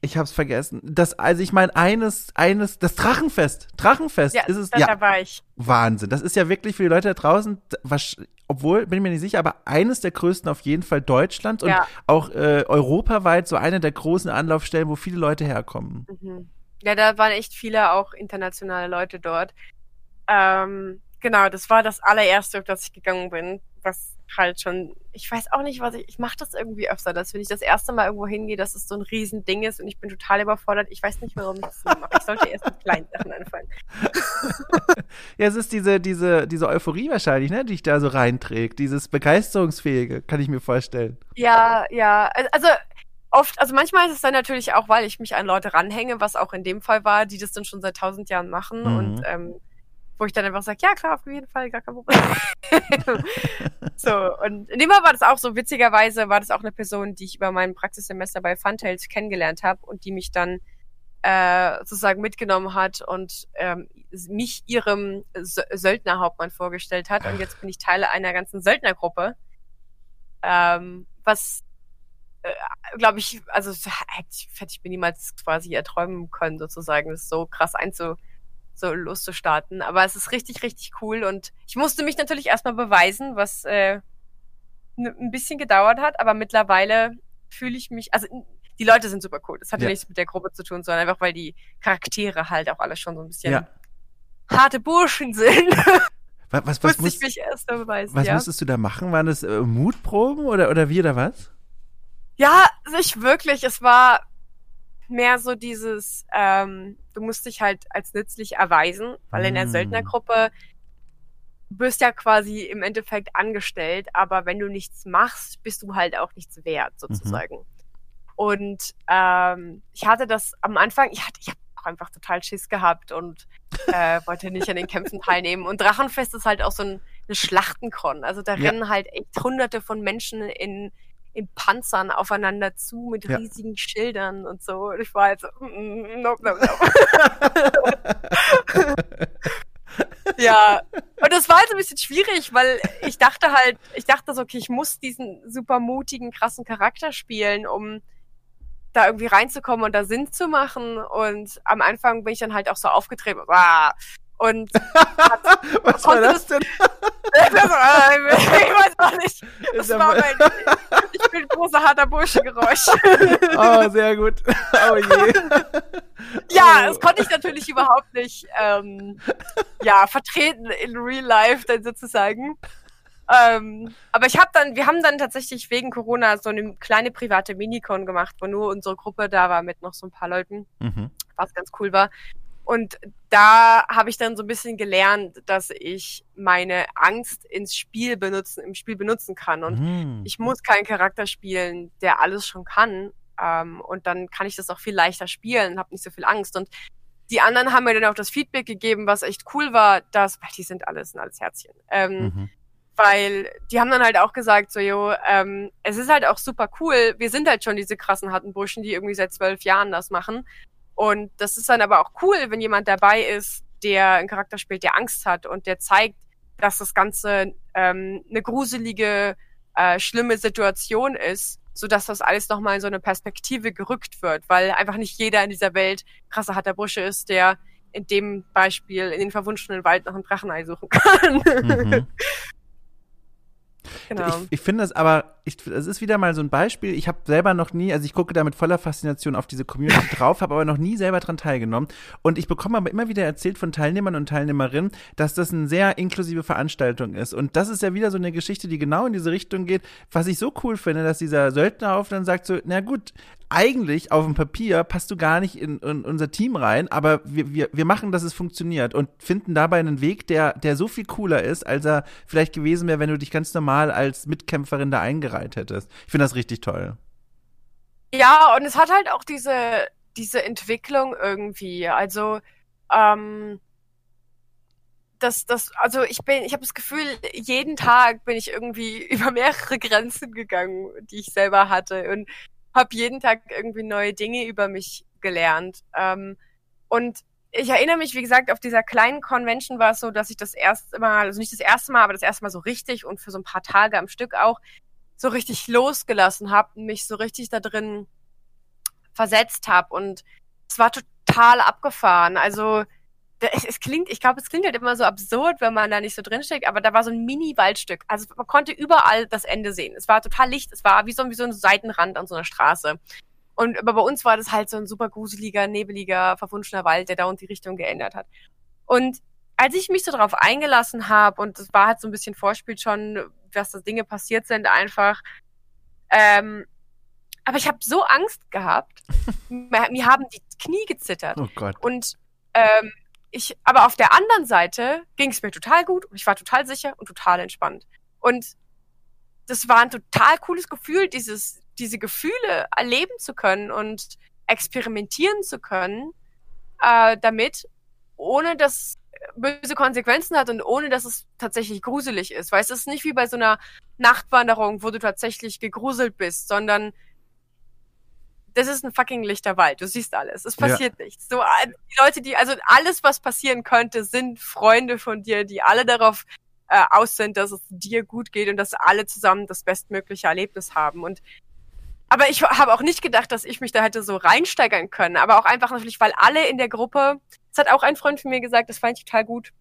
ich hab's vergessen. Das, also ich meine, eines, eines, das Drachenfest. Drachenfest ja, ist es. ja, da war ich. Wahnsinn. Das ist ja wirklich für die Leute da draußen, was, obwohl, bin ich mir nicht sicher, aber eines der größten auf jeden Fall Deutschlands und ja. auch äh, europaweit so eine der großen Anlaufstellen, wo viele Leute herkommen. Mhm. Ja, da waren echt viele auch internationale Leute dort. Ähm, genau, das war das allererste, auf das ich gegangen bin, was halt schon, ich weiß auch nicht, was ich, ich mache das irgendwie öfter, dass wenn ich das erste Mal irgendwo hingehe, dass es so ein Riesending ist und ich bin total überfordert. Ich weiß nicht, warum ich das mache. Ich sollte erst mit kleinen Sachen anfangen. ja, es ist diese, diese, diese Euphorie wahrscheinlich, ne, die dich da so reinträgt. Dieses Begeisterungsfähige, kann ich mir vorstellen. Ja, ja. Also oft, also manchmal ist es dann natürlich auch, weil ich mich an Leute ranhänge, was auch in dem Fall war, die das dann schon seit tausend Jahren machen mhm. und ähm, wo ich dann einfach sage, ja klar, auf jeden Fall, gar kein Problem. so, und in dem Fall war das auch so, witzigerweise war das auch eine Person, die ich über mein Praxissemester bei Funtails kennengelernt habe und die mich dann äh, sozusagen mitgenommen hat und ähm, mich ihrem Söldnerhauptmann vorgestellt hat. Und jetzt bin ich Teil einer ganzen Söldnergruppe. Ähm, was äh, glaube ich, also hätte ich mir niemals quasi erträumen können, sozusagen, das so krass einzu so loszustarten. Aber es ist richtig, richtig cool und ich musste mich natürlich erstmal beweisen, was äh, ein bisschen gedauert hat, aber mittlerweile fühle ich mich, also die Leute sind super cool. Das hat ja. nichts mit der Gruppe zu tun, sondern einfach, weil die Charaktere halt auch alle schon so ein bisschen ja. harte Burschen sind. Was, was, was muss, ich mich erst mal beweisen. Was ja. musstest du da machen? Waren das äh, Mutproben oder, oder wie oder was? Ja, nicht wirklich. Es war mehr so dieses, ähm, du musst dich halt als nützlich erweisen, weil mm. in der mm. Söldnergruppe du bist ja quasi im Endeffekt angestellt, aber wenn du nichts machst, bist du halt auch nichts wert, mhm. sozusagen. Mhm. Und ähm, ich hatte das am Anfang, ich hatte, ich habe auch einfach total Schiss gehabt und äh, wollte nicht an den Kämpfen teilnehmen. Und Drachenfest ist halt auch so ein, eine Schlachtenkron. Also da ja. rennen halt echt hunderte von Menschen in in Panzern aufeinander zu mit ja. riesigen Schildern und so. Und ich war halt so, mm, mm nope, nope, nope. ja, und das war halt ein bisschen schwierig, weil ich dachte halt, ich dachte so, okay, ich muss diesen super mutigen, krassen Charakter spielen, um da irgendwie reinzukommen und da Sinn zu machen. Und am Anfang bin ich dann halt auch so aufgetreten. Ah, und was war das denn? ich weiß auch nicht. Das war mein, ich bin großer harter Bursche-Geräusch. Oh, sehr gut. Oh je. Ja, oh. das konnte ich natürlich überhaupt nicht ähm, ja, vertreten in Real Life dann sozusagen. Ähm, aber ich habe dann, wir haben dann tatsächlich wegen Corona so eine kleine private Minicon gemacht, wo nur unsere Gruppe da war mit noch so ein paar Leuten, mhm. was ganz cool war. Und da habe ich dann so ein bisschen gelernt, dass ich meine Angst ins Spiel benutzen, im Spiel benutzen kann. Und mhm. ich muss keinen Charakter spielen, der alles schon kann. Ähm, und dann kann ich das auch viel leichter spielen, habe nicht so viel Angst. Und die anderen haben mir dann auch das Feedback gegeben, was echt cool war, dass, weil die sind alles, sind alles Herzchen. Ähm, mhm. Weil die haben dann halt auch gesagt, so, jo, ähm, es ist halt auch super cool. Wir sind halt schon diese krassen harten Burschen, die irgendwie seit zwölf Jahren das machen. Und das ist dann aber auch cool, wenn jemand dabei ist, der einen Charakter spielt, der Angst hat und der zeigt, dass das Ganze ähm, eine gruselige, äh, schlimme Situation ist, so dass das alles nochmal in so eine Perspektive gerückt wird, weil einfach nicht jeder in dieser Welt krasser harter Bursche ist, der in dem Beispiel in den verwunschenen Wald nach einem Drachenei suchen kann. Mhm. Genau. Ich, ich finde es aber, es ist wieder mal so ein Beispiel. Ich habe selber noch nie, also ich gucke da mit voller Faszination auf diese Community drauf, habe aber noch nie selber dran teilgenommen. Und ich bekomme aber immer wieder erzählt von Teilnehmern und Teilnehmerinnen, dass das eine sehr inklusive Veranstaltung ist. Und das ist ja wieder so eine Geschichte, die genau in diese Richtung geht, was ich so cool finde, dass dieser Söldner auf dann sagt so, na gut, eigentlich auf dem Papier passt du gar nicht in, in unser Team rein, aber wir, wir, wir machen, dass es funktioniert und finden dabei einen Weg, der, der so viel cooler ist, als er vielleicht gewesen wäre, wenn du dich ganz normal als Mitkämpferin da eingereiht hättest. Ich finde das richtig toll. Ja, und es hat halt auch diese, diese Entwicklung irgendwie. Also, ähm, das, das, also ich bin, ich habe das Gefühl, jeden Tag bin ich irgendwie über mehrere Grenzen gegangen, die ich selber hatte und habe jeden Tag irgendwie neue Dinge über mich gelernt. Ähm, und ich erinnere mich, wie gesagt, auf dieser kleinen Convention war es so, dass ich das erste Mal, also nicht das erste Mal, aber das erste Mal so richtig und für so ein paar Tage am Stück auch so richtig losgelassen habe und mich so richtig da drin versetzt habe. Und es war total abgefahren. Also es, es klingt, ich glaube, es klingt halt immer so absurd, wenn man da nicht so drinsteckt, aber da war so ein Mini-Waldstück. Also man konnte überall das Ende sehen. Es war total Licht, es war wie so, wie so ein Seitenrand an so einer Straße. Und aber bei uns war das halt so ein super gruseliger, nebeliger, verwunschener Wald, der da und die Richtung geändert hat. Und als ich mich so darauf eingelassen habe, und das war halt so ein bisschen Vorspiel schon, dass da Dinge passiert sind, einfach, ähm, aber ich habe so Angst gehabt. mir haben die Knie gezittert. Oh Gott. Und ähm, ich, aber auf der anderen Seite ging es mir total gut und ich war total sicher und total entspannt. Und das war ein total cooles Gefühl, dieses, diese Gefühle erleben zu können und experimentieren zu können äh, damit, ohne dass böse Konsequenzen hat und ohne dass es tatsächlich gruselig ist. Weil es ist nicht wie bei so einer Nachtwanderung, wo du tatsächlich gegruselt bist, sondern das ist ein fucking lichter Wald. Du siehst alles. Es passiert ja. nichts. So, äh, die Leute, die, also alles, was passieren könnte, sind Freunde von dir, die alle darauf äh, aus sind, dass es dir gut geht und dass alle zusammen das bestmögliche Erlebnis haben. Und aber ich habe auch nicht gedacht, dass ich mich da hätte so reinsteigern können. Aber auch einfach natürlich, weil alle in der Gruppe, das hat auch ein Freund von mir gesagt, das fand ich total gut.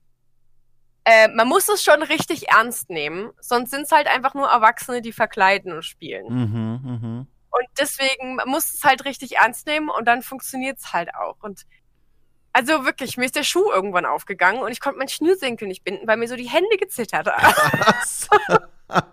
Äh, man muss es schon richtig ernst nehmen, sonst sind es halt einfach nur Erwachsene, die verkleiden und spielen. Mhm, mh. Deswegen muss es halt richtig ernst nehmen und dann funktioniert es halt auch. Und also wirklich, mir ist der Schuh irgendwann aufgegangen und ich konnte meinen Schnürsenkel nicht binden, weil mir so die Hände gezittert haben. aber,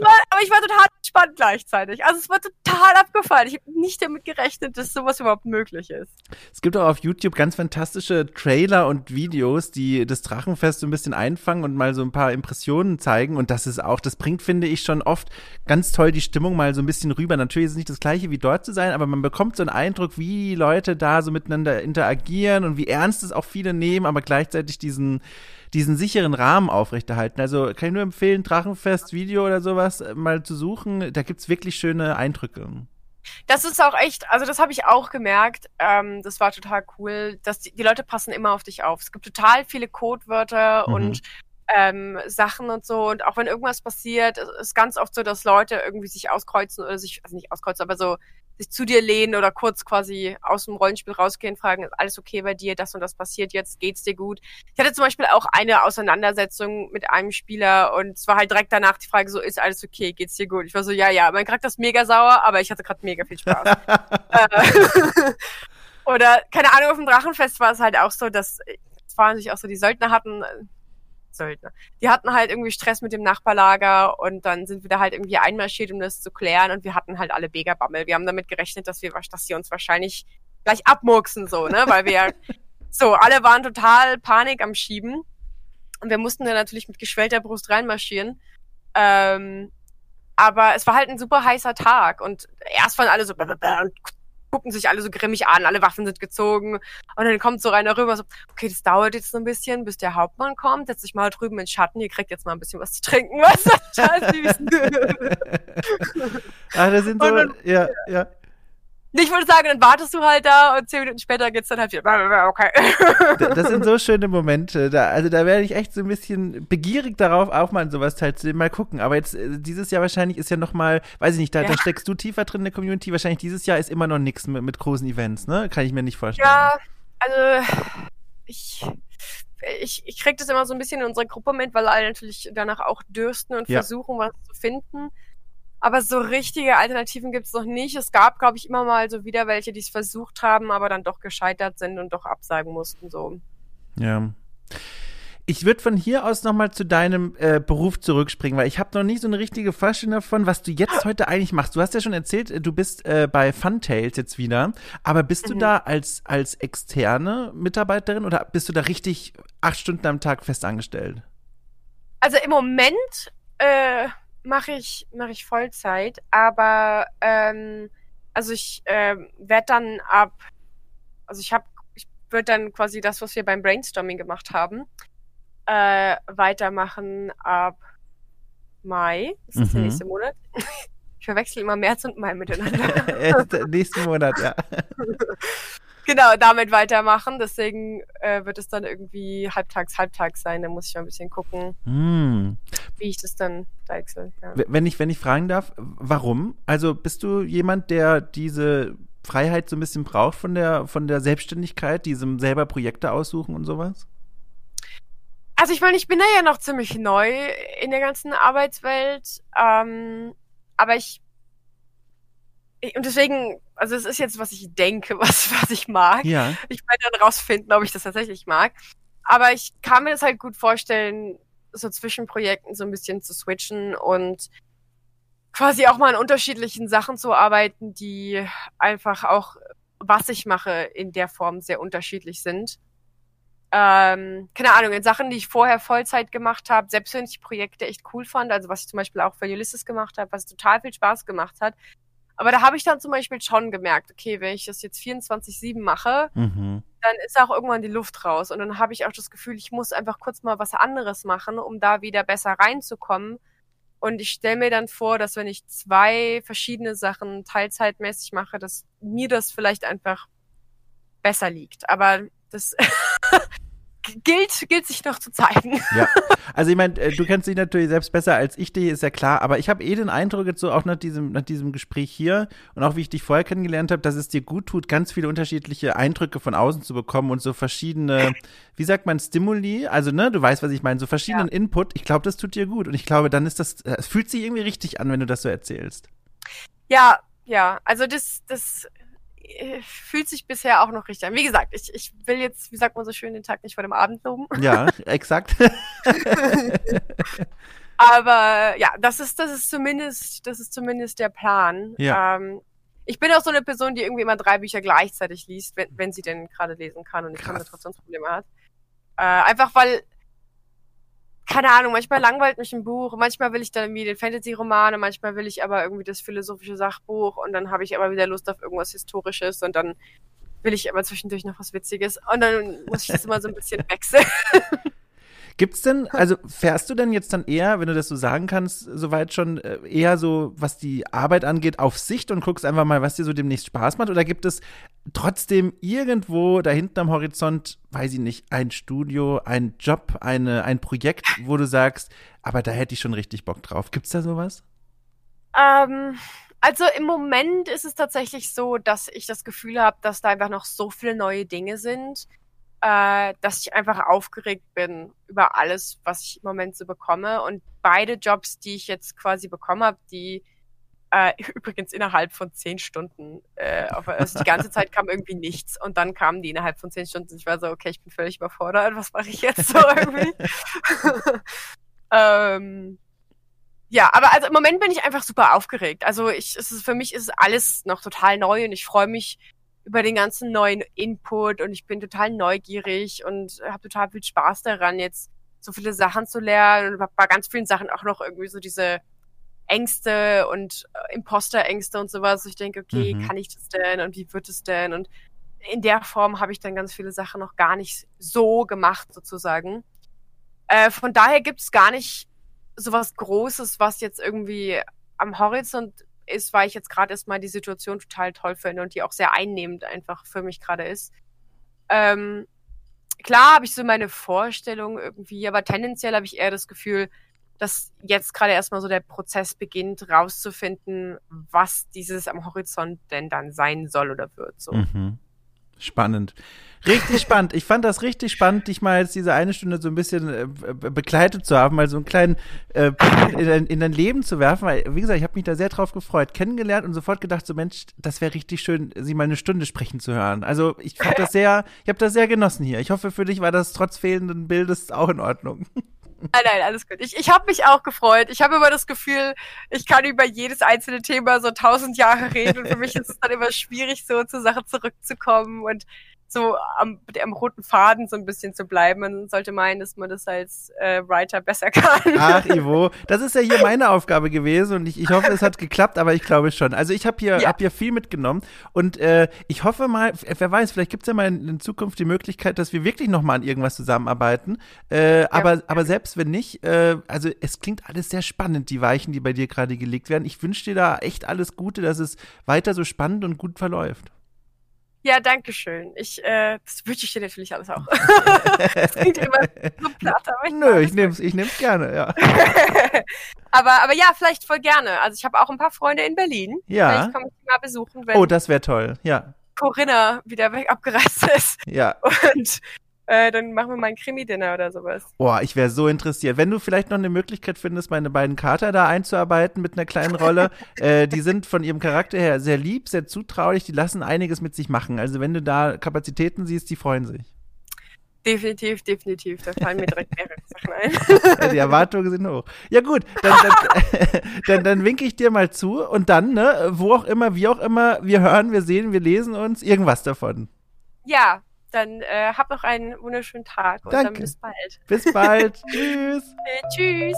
war, aber, ich war total entspannt gleichzeitig. Also es war total abgefallen. Ich habe nicht damit gerechnet, dass sowas überhaupt möglich ist. Es gibt auch auf YouTube ganz fantastische Trailer und Videos, die das Drachenfest so ein bisschen einfangen und mal so ein paar Impressionen zeigen. Und das ist auch, das bringt, finde ich, schon oft ganz toll die Stimmung mal so ein bisschen rüber. Natürlich ist es nicht das gleiche wie dort zu sein, aber man bekommt so einen Eindruck, wie Leute da so miteinander interagieren und wie ernst es auch viele nehmen, aber gleichzeitig diesen diesen sicheren Rahmen aufrechterhalten. Also kann ich nur empfehlen, Drachenfest-Video oder sowas äh, mal zu suchen. Da gibt es wirklich schöne Eindrücke. Das ist auch echt, also das habe ich auch gemerkt. Ähm, das war total cool, dass die, die, Leute passen immer auf dich auf. Es gibt total viele Codewörter mhm. und ähm, Sachen und so. Und auch wenn irgendwas passiert, ist ganz oft so, dass Leute irgendwie sich auskreuzen oder sich, also nicht auskreuzen, aber so sich zu dir lehnen oder kurz quasi aus dem Rollenspiel rausgehen, fragen, ist alles okay bei dir, das und das passiert jetzt, geht's dir gut? Ich hatte zum Beispiel auch eine Auseinandersetzung mit einem Spieler und es war halt direkt danach die Frage so, ist alles okay, geht's dir gut? Ich war so, ja, ja, mein Charakter ist mega sauer, aber ich hatte gerade mega viel Spaß. Äh, oder, keine Ahnung, auf dem Drachenfest war es halt auch so, dass, es waren sich auch so, die Söldner hatten Söldner. Die hatten halt irgendwie Stress mit dem Nachbarlager und dann sind wir da halt irgendwie einmarschiert, um das zu klären und wir hatten halt alle Begerbammel. Wir haben damit gerechnet, dass wir, dass sie uns wahrscheinlich gleich abmurksen, so, ne, weil wir, so, alle waren total Panik am Schieben und wir mussten dann natürlich mit geschwellter Brust reinmarschieren. Ähm, aber es war halt ein super heißer Tag und erst waren alle so und gucken sich alle so grimmig an, alle Waffen sind gezogen. Und dann kommt so einer rüber, so, okay, das dauert jetzt so ein bisschen, bis der Hauptmann kommt, setzt sich mal drüben in den Schatten, ihr kriegt jetzt mal ein bisschen was zu trinken, was ah, das sind so, dann, ja, ja. Ich würde sagen, dann wartest du halt da und zehn Minuten später geht's dann halt wieder. Okay. Das sind so schöne Momente. Da, also da werde ich echt so ein bisschen begierig darauf, auch mal sowas teilzunehmen. Mal gucken. Aber jetzt äh, dieses Jahr wahrscheinlich ist ja noch mal, weiß ich nicht, da, ja. da steckst du tiefer drin in der Community. Wahrscheinlich dieses Jahr ist immer noch nichts mit, mit großen Events, ne? Kann ich mir nicht vorstellen. Ja, also ich ich, ich kriege das immer so ein bisschen in unserer Gruppe mit, weil alle natürlich danach auch dürsten und ja. versuchen, was zu finden. Aber so richtige Alternativen gibt es noch nicht. Es gab, glaube ich, immer mal so wieder welche, die es versucht haben, aber dann doch gescheitert sind und doch absagen mussten. So. Ja. Ich würde von hier aus nochmal zu deinem äh, Beruf zurückspringen, weil ich habe noch nicht so eine richtige Vorstellung davon, was du jetzt heute eigentlich machst. Du hast ja schon erzählt, du bist äh, bei Funtails jetzt wieder, aber bist mhm. du da als, als externe Mitarbeiterin oder bist du da richtig acht Stunden am Tag fest angestellt? Also im Moment äh, mache ich, mach ich Vollzeit, aber ähm, Also ich äh, werde dann ab, also ich habe, ich würde dann quasi das, was wir beim Brainstorming gemacht haben, äh, weitermachen ab Mai. Das ist mhm. der nächste Monat. Ich verwechsel immer März und Mai miteinander. nächsten Monat, ja. genau, damit weitermachen. Deswegen äh, wird es dann irgendwie halbtags, halbtags sein. Da muss ich mal ein bisschen gucken, hm. wie ich das dann wechsle. Ja. Wenn ich, wenn ich fragen darf, warum? Also bist du jemand, der diese Freiheit so ein bisschen braucht von der, von der Selbstständigkeit, diesem selber Projekte aussuchen und sowas? Also ich meine, ich bin da ja noch ziemlich neu in der ganzen Arbeitswelt. Ähm, aber ich und deswegen, also es ist jetzt, was ich denke, was, was ich mag. Ja. Ich werde dann rausfinden, ob ich das tatsächlich mag. Aber ich kann mir das halt gut vorstellen, so zwischen Projekten so ein bisschen zu switchen und quasi auch mal an unterschiedlichen Sachen zu arbeiten, die einfach auch, was ich mache, in der Form sehr unterschiedlich sind. Ähm, keine Ahnung, in Sachen, die ich vorher Vollzeit gemacht habe, selbst wenn ich Projekte echt cool fand, also was ich zum Beispiel auch für Ulysses gemacht habe, was total viel Spaß gemacht hat, aber da habe ich dann zum Beispiel schon gemerkt, okay, wenn ich das jetzt 24-7 mache, mhm. dann ist auch irgendwann die Luft raus. Und dann habe ich auch das Gefühl, ich muss einfach kurz mal was anderes machen, um da wieder besser reinzukommen. Und ich stelle mir dann vor, dass wenn ich zwei verschiedene Sachen teilzeitmäßig mache, dass mir das vielleicht einfach besser liegt. Aber das gilt, gilt sich noch zu zeigen. Ja, also ich meine, äh, du kennst dich natürlich selbst besser als ich dich, ist ja klar, aber ich habe eh den Eindruck jetzt so auch nach diesem, nach diesem Gespräch hier und auch wie ich dich vorher kennengelernt habe, dass es dir gut tut, ganz viele unterschiedliche Eindrücke von außen zu bekommen und so verschiedene, wie sagt man, Stimuli, also ne, du weißt, was ich meine, so verschiedenen ja. Input, ich glaube, das tut dir gut und ich glaube, dann ist das, es fühlt sich irgendwie richtig an, wenn du das so erzählst. Ja, ja, also das, das äh, fühlt sich bisher auch noch richtig an. Wie gesagt, ich, ich will jetzt, wie sagt man so schön, den Tag nicht vor dem Abend loben. Ja, exakt. Aber ja, das ist, das ist zumindest, das ist zumindest der Plan. Ja. Ähm, ich bin auch so eine Person, die irgendwie immer drei Bücher gleichzeitig liest, wenn, wenn sie denn gerade lesen kann und nicht Konzentrationsprobleme hat. Äh, einfach weil keine Ahnung, manchmal langweilt mich ein Buch, manchmal will ich dann irgendwie den Fantasy-Roman, manchmal will ich aber irgendwie das philosophische Sachbuch und dann habe ich aber wieder Lust auf irgendwas Historisches und dann will ich aber zwischendurch noch was Witziges und dann muss ich das immer so ein bisschen wechseln. Gibt's denn, also fährst du denn jetzt dann eher, wenn du das so sagen kannst, soweit schon äh, eher so, was die Arbeit angeht, auf Sicht und guckst einfach mal, was dir so demnächst Spaß macht? Oder gibt es trotzdem irgendwo da hinten am Horizont, weiß ich nicht, ein Studio, ein Job, eine, ein Projekt, wo du sagst, aber da hätte ich schon richtig Bock drauf. Gibt's da sowas? Ähm, also im Moment ist es tatsächlich so, dass ich das Gefühl habe, dass da einfach noch so viele neue Dinge sind äh, dass ich einfach aufgeregt bin über alles, was ich im Moment so bekomme. Und beide Jobs, die ich jetzt quasi bekommen habe, die äh, übrigens innerhalb von zehn Stunden, äh, auf, also die ganze Zeit kam irgendwie nichts und dann kamen die innerhalb von zehn Stunden. Ich war so, okay, ich bin völlig überfordert, was mache ich jetzt so irgendwie? ähm, ja, aber also im Moment bin ich einfach super aufgeregt. Also ich, es ist, für mich ist alles noch total neu und ich freue mich über den ganzen neuen Input und ich bin total neugierig und habe total viel Spaß daran, jetzt so viele Sachen zu lernen und bei ganz vielen Sachen auch noch irgendwie so diese Ängste und äh, Imposterängste und sowas. Ich denke, okay, mhm. kann ich das denn und wie wird es denn? Und in der Form habe ich dann ganz viele Sachen noch gar nicht so gemacht, sozusagen. Äh, von daher gibt es gar nicht so was Großes, was jetzt irgendwie am Horizont ist, weil ich jetzt gerade erstmal die Situation total toll finde und die auch sehr einnehmend einfach für mich gerade ist. Ähm, klar habe ich so meine Vorstellung irgendwie, aber tendenziell habe ich eher das Gefühl, dass jetzt gerade erstmal so der Prozess beginnt, rauszufinden, was dieses am Horizont denn dann sein soll oder wird. So. Mhm. Spannend. Richtig spannend. Ich fand das richtig spannend, dich mal jetzt diese eine Stunde so ein bisschen äh, begleitet zu haben, mal so einen kleinen äh, in, dein, in, dein Leben zu werfen. Weil, wie gesagt, ich habe mich da sehr drauf gefreut, kennengelernt und sofort gedacht, so Mensch, das wäre richtig schön, sie mal eine Stunde sprechen zu hören. Also ich fand das sehr, ich habe das sehr genossen hier. Ich hoffe, für dich war das trotz fehlenden Bildes auch in Ordnung. Nein, nein, alles gut. Ich, ich habe mich auch gefreut. Ich habe immer das Gefühl, ich kann über jedes einzelne Thema so tausend Jahre reden und für mich ist es dann immer schwierig, so zur Sache zurückzukommen. Und so am, am roten Faden so ein bisschen zu bleiben. Man sollte meinen, dass man das als äh, Writer besser kann. Ach, Ivo, das ist ja hier meine Aufgabe gewesen und ich, ich hoffe, es hat geklappt, aber ich glaube schon. Also ich habe hier, ja. hab hier viel mitgenommen und äh, ich hoffe mal, wer weiß, vielleicht gibt es ja mal in, in, Zukunft die Möglichkeit, dass wir wirklich noch mal an irgendwas zusammenarbeiten. Äh, ja. aber, aber selbst wenn nicht, äh, also es klingt alles sehr spannend, die Weichen, die bei dir gerade gelegt werden. Ich wünsche dir da echt alles Gute, dass es weiter so spannend und gut verläuft. Ja, danke schön. Ich, äh, das wünsche ich dir natürlich alles auch. das klingt immer so platt, aber ich Nö, ich nehm's, ich nehm's gerne, ja. aber, aber ja, vielleicht voll gerne. Also ich habe auch ein paar Freunde in Berlin. Ja. Vielleicht komme ich mal besuchen, wenn Oh, das wäre toll, ja. Corinna wieder weg abgereist ist. Ja. Und äh, dann machen wir mal ein Krimi-Dinner oder sowas. Boah, ich wäre so interessiert. Wenn du vielleicht noch eine Möglichkeit findest, meine beiden Kater da einzuarbeiten mit einer kleinen Rolle, äh, die sind von ihrem Charakter her sehr lieb, sehr zutraulich, die lassen einiges mit sich machen. Also wenn du da Kapazitäten siehst, die freuen sich. Definitiv, definitiv. Da fallen mir direkt mehrere Sachen ein. Ja, die Erwartungen sind hoch. Ja gut, dann, dann, dann, dann winke ich dir mal zu und dann, ne, wo auch immer, wie auch immer, wir hören, wir sehen, wir lesen uns irgendwas davon. Ja, dann äh, hab noch einen wunderschönen Tag und Danke. dann bis bald. Bis bald. tschüss. Äh, tschüss.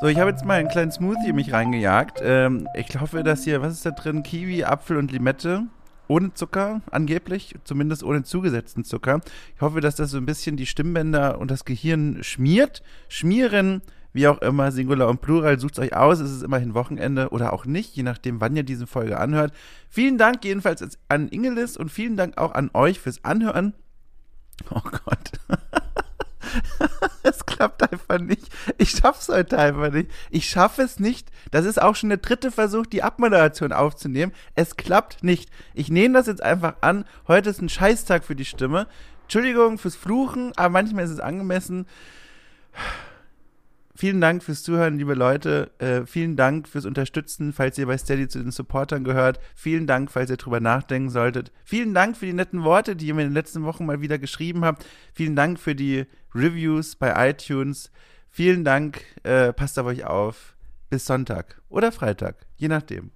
So, ich habe jetzt mal einen kleinen Smoothie in mich reingejagt. Ähm, ich hoffe, dass hier, was ist da drin? Kiwi, Apfel und Limette. Ohne Zucker, angeblich, zumindest ohne zugesetzten Zucker. Ich hoffe, dass das so ein bisschen die Stimmbänder und das Gehirn schmiert. Schmieren wie auch immer, Singular und Plural, sucht euch aus. Es ist immerhin Wochenende oder auch nicht, je nachdem, wann ihr diese Folge anhört. Vielen Dank jedenfalls an Ingelis und vielen Dank auch an euch fürs Anhören. Oh Gott. es klappt einfach nicht. Ich schaff's heute einfach nicht. Ich schaffe es nicht. Das ist auch schon der dritte Versuch, die Abmoderation aufzunehmen. Es klappt nicht. Ich nehme das jetzt einfach an. Heute ist ein Scheißtag für die Stimme. Entschuldigung fürs Fluchen, aber manchmal ist es angemessen. Vielen Dank fürs Zuhören, liebe Leute. Äh, vielen Dank fürs Unterstützen, falls ihr bei Steady zu den Supportern gehört. Vielen Dank, falls ihr drüber nachdenken solltet. Vielen Dank für die netten Worte, die ihr mir in den letzten Wochen mal wieder geschrieben habt. Vielen Dank für die Reviews bei iTunes. Vielen Dank. Äh, passt auf euch auf. Bis Sonntag oder Freitag, je nachdem.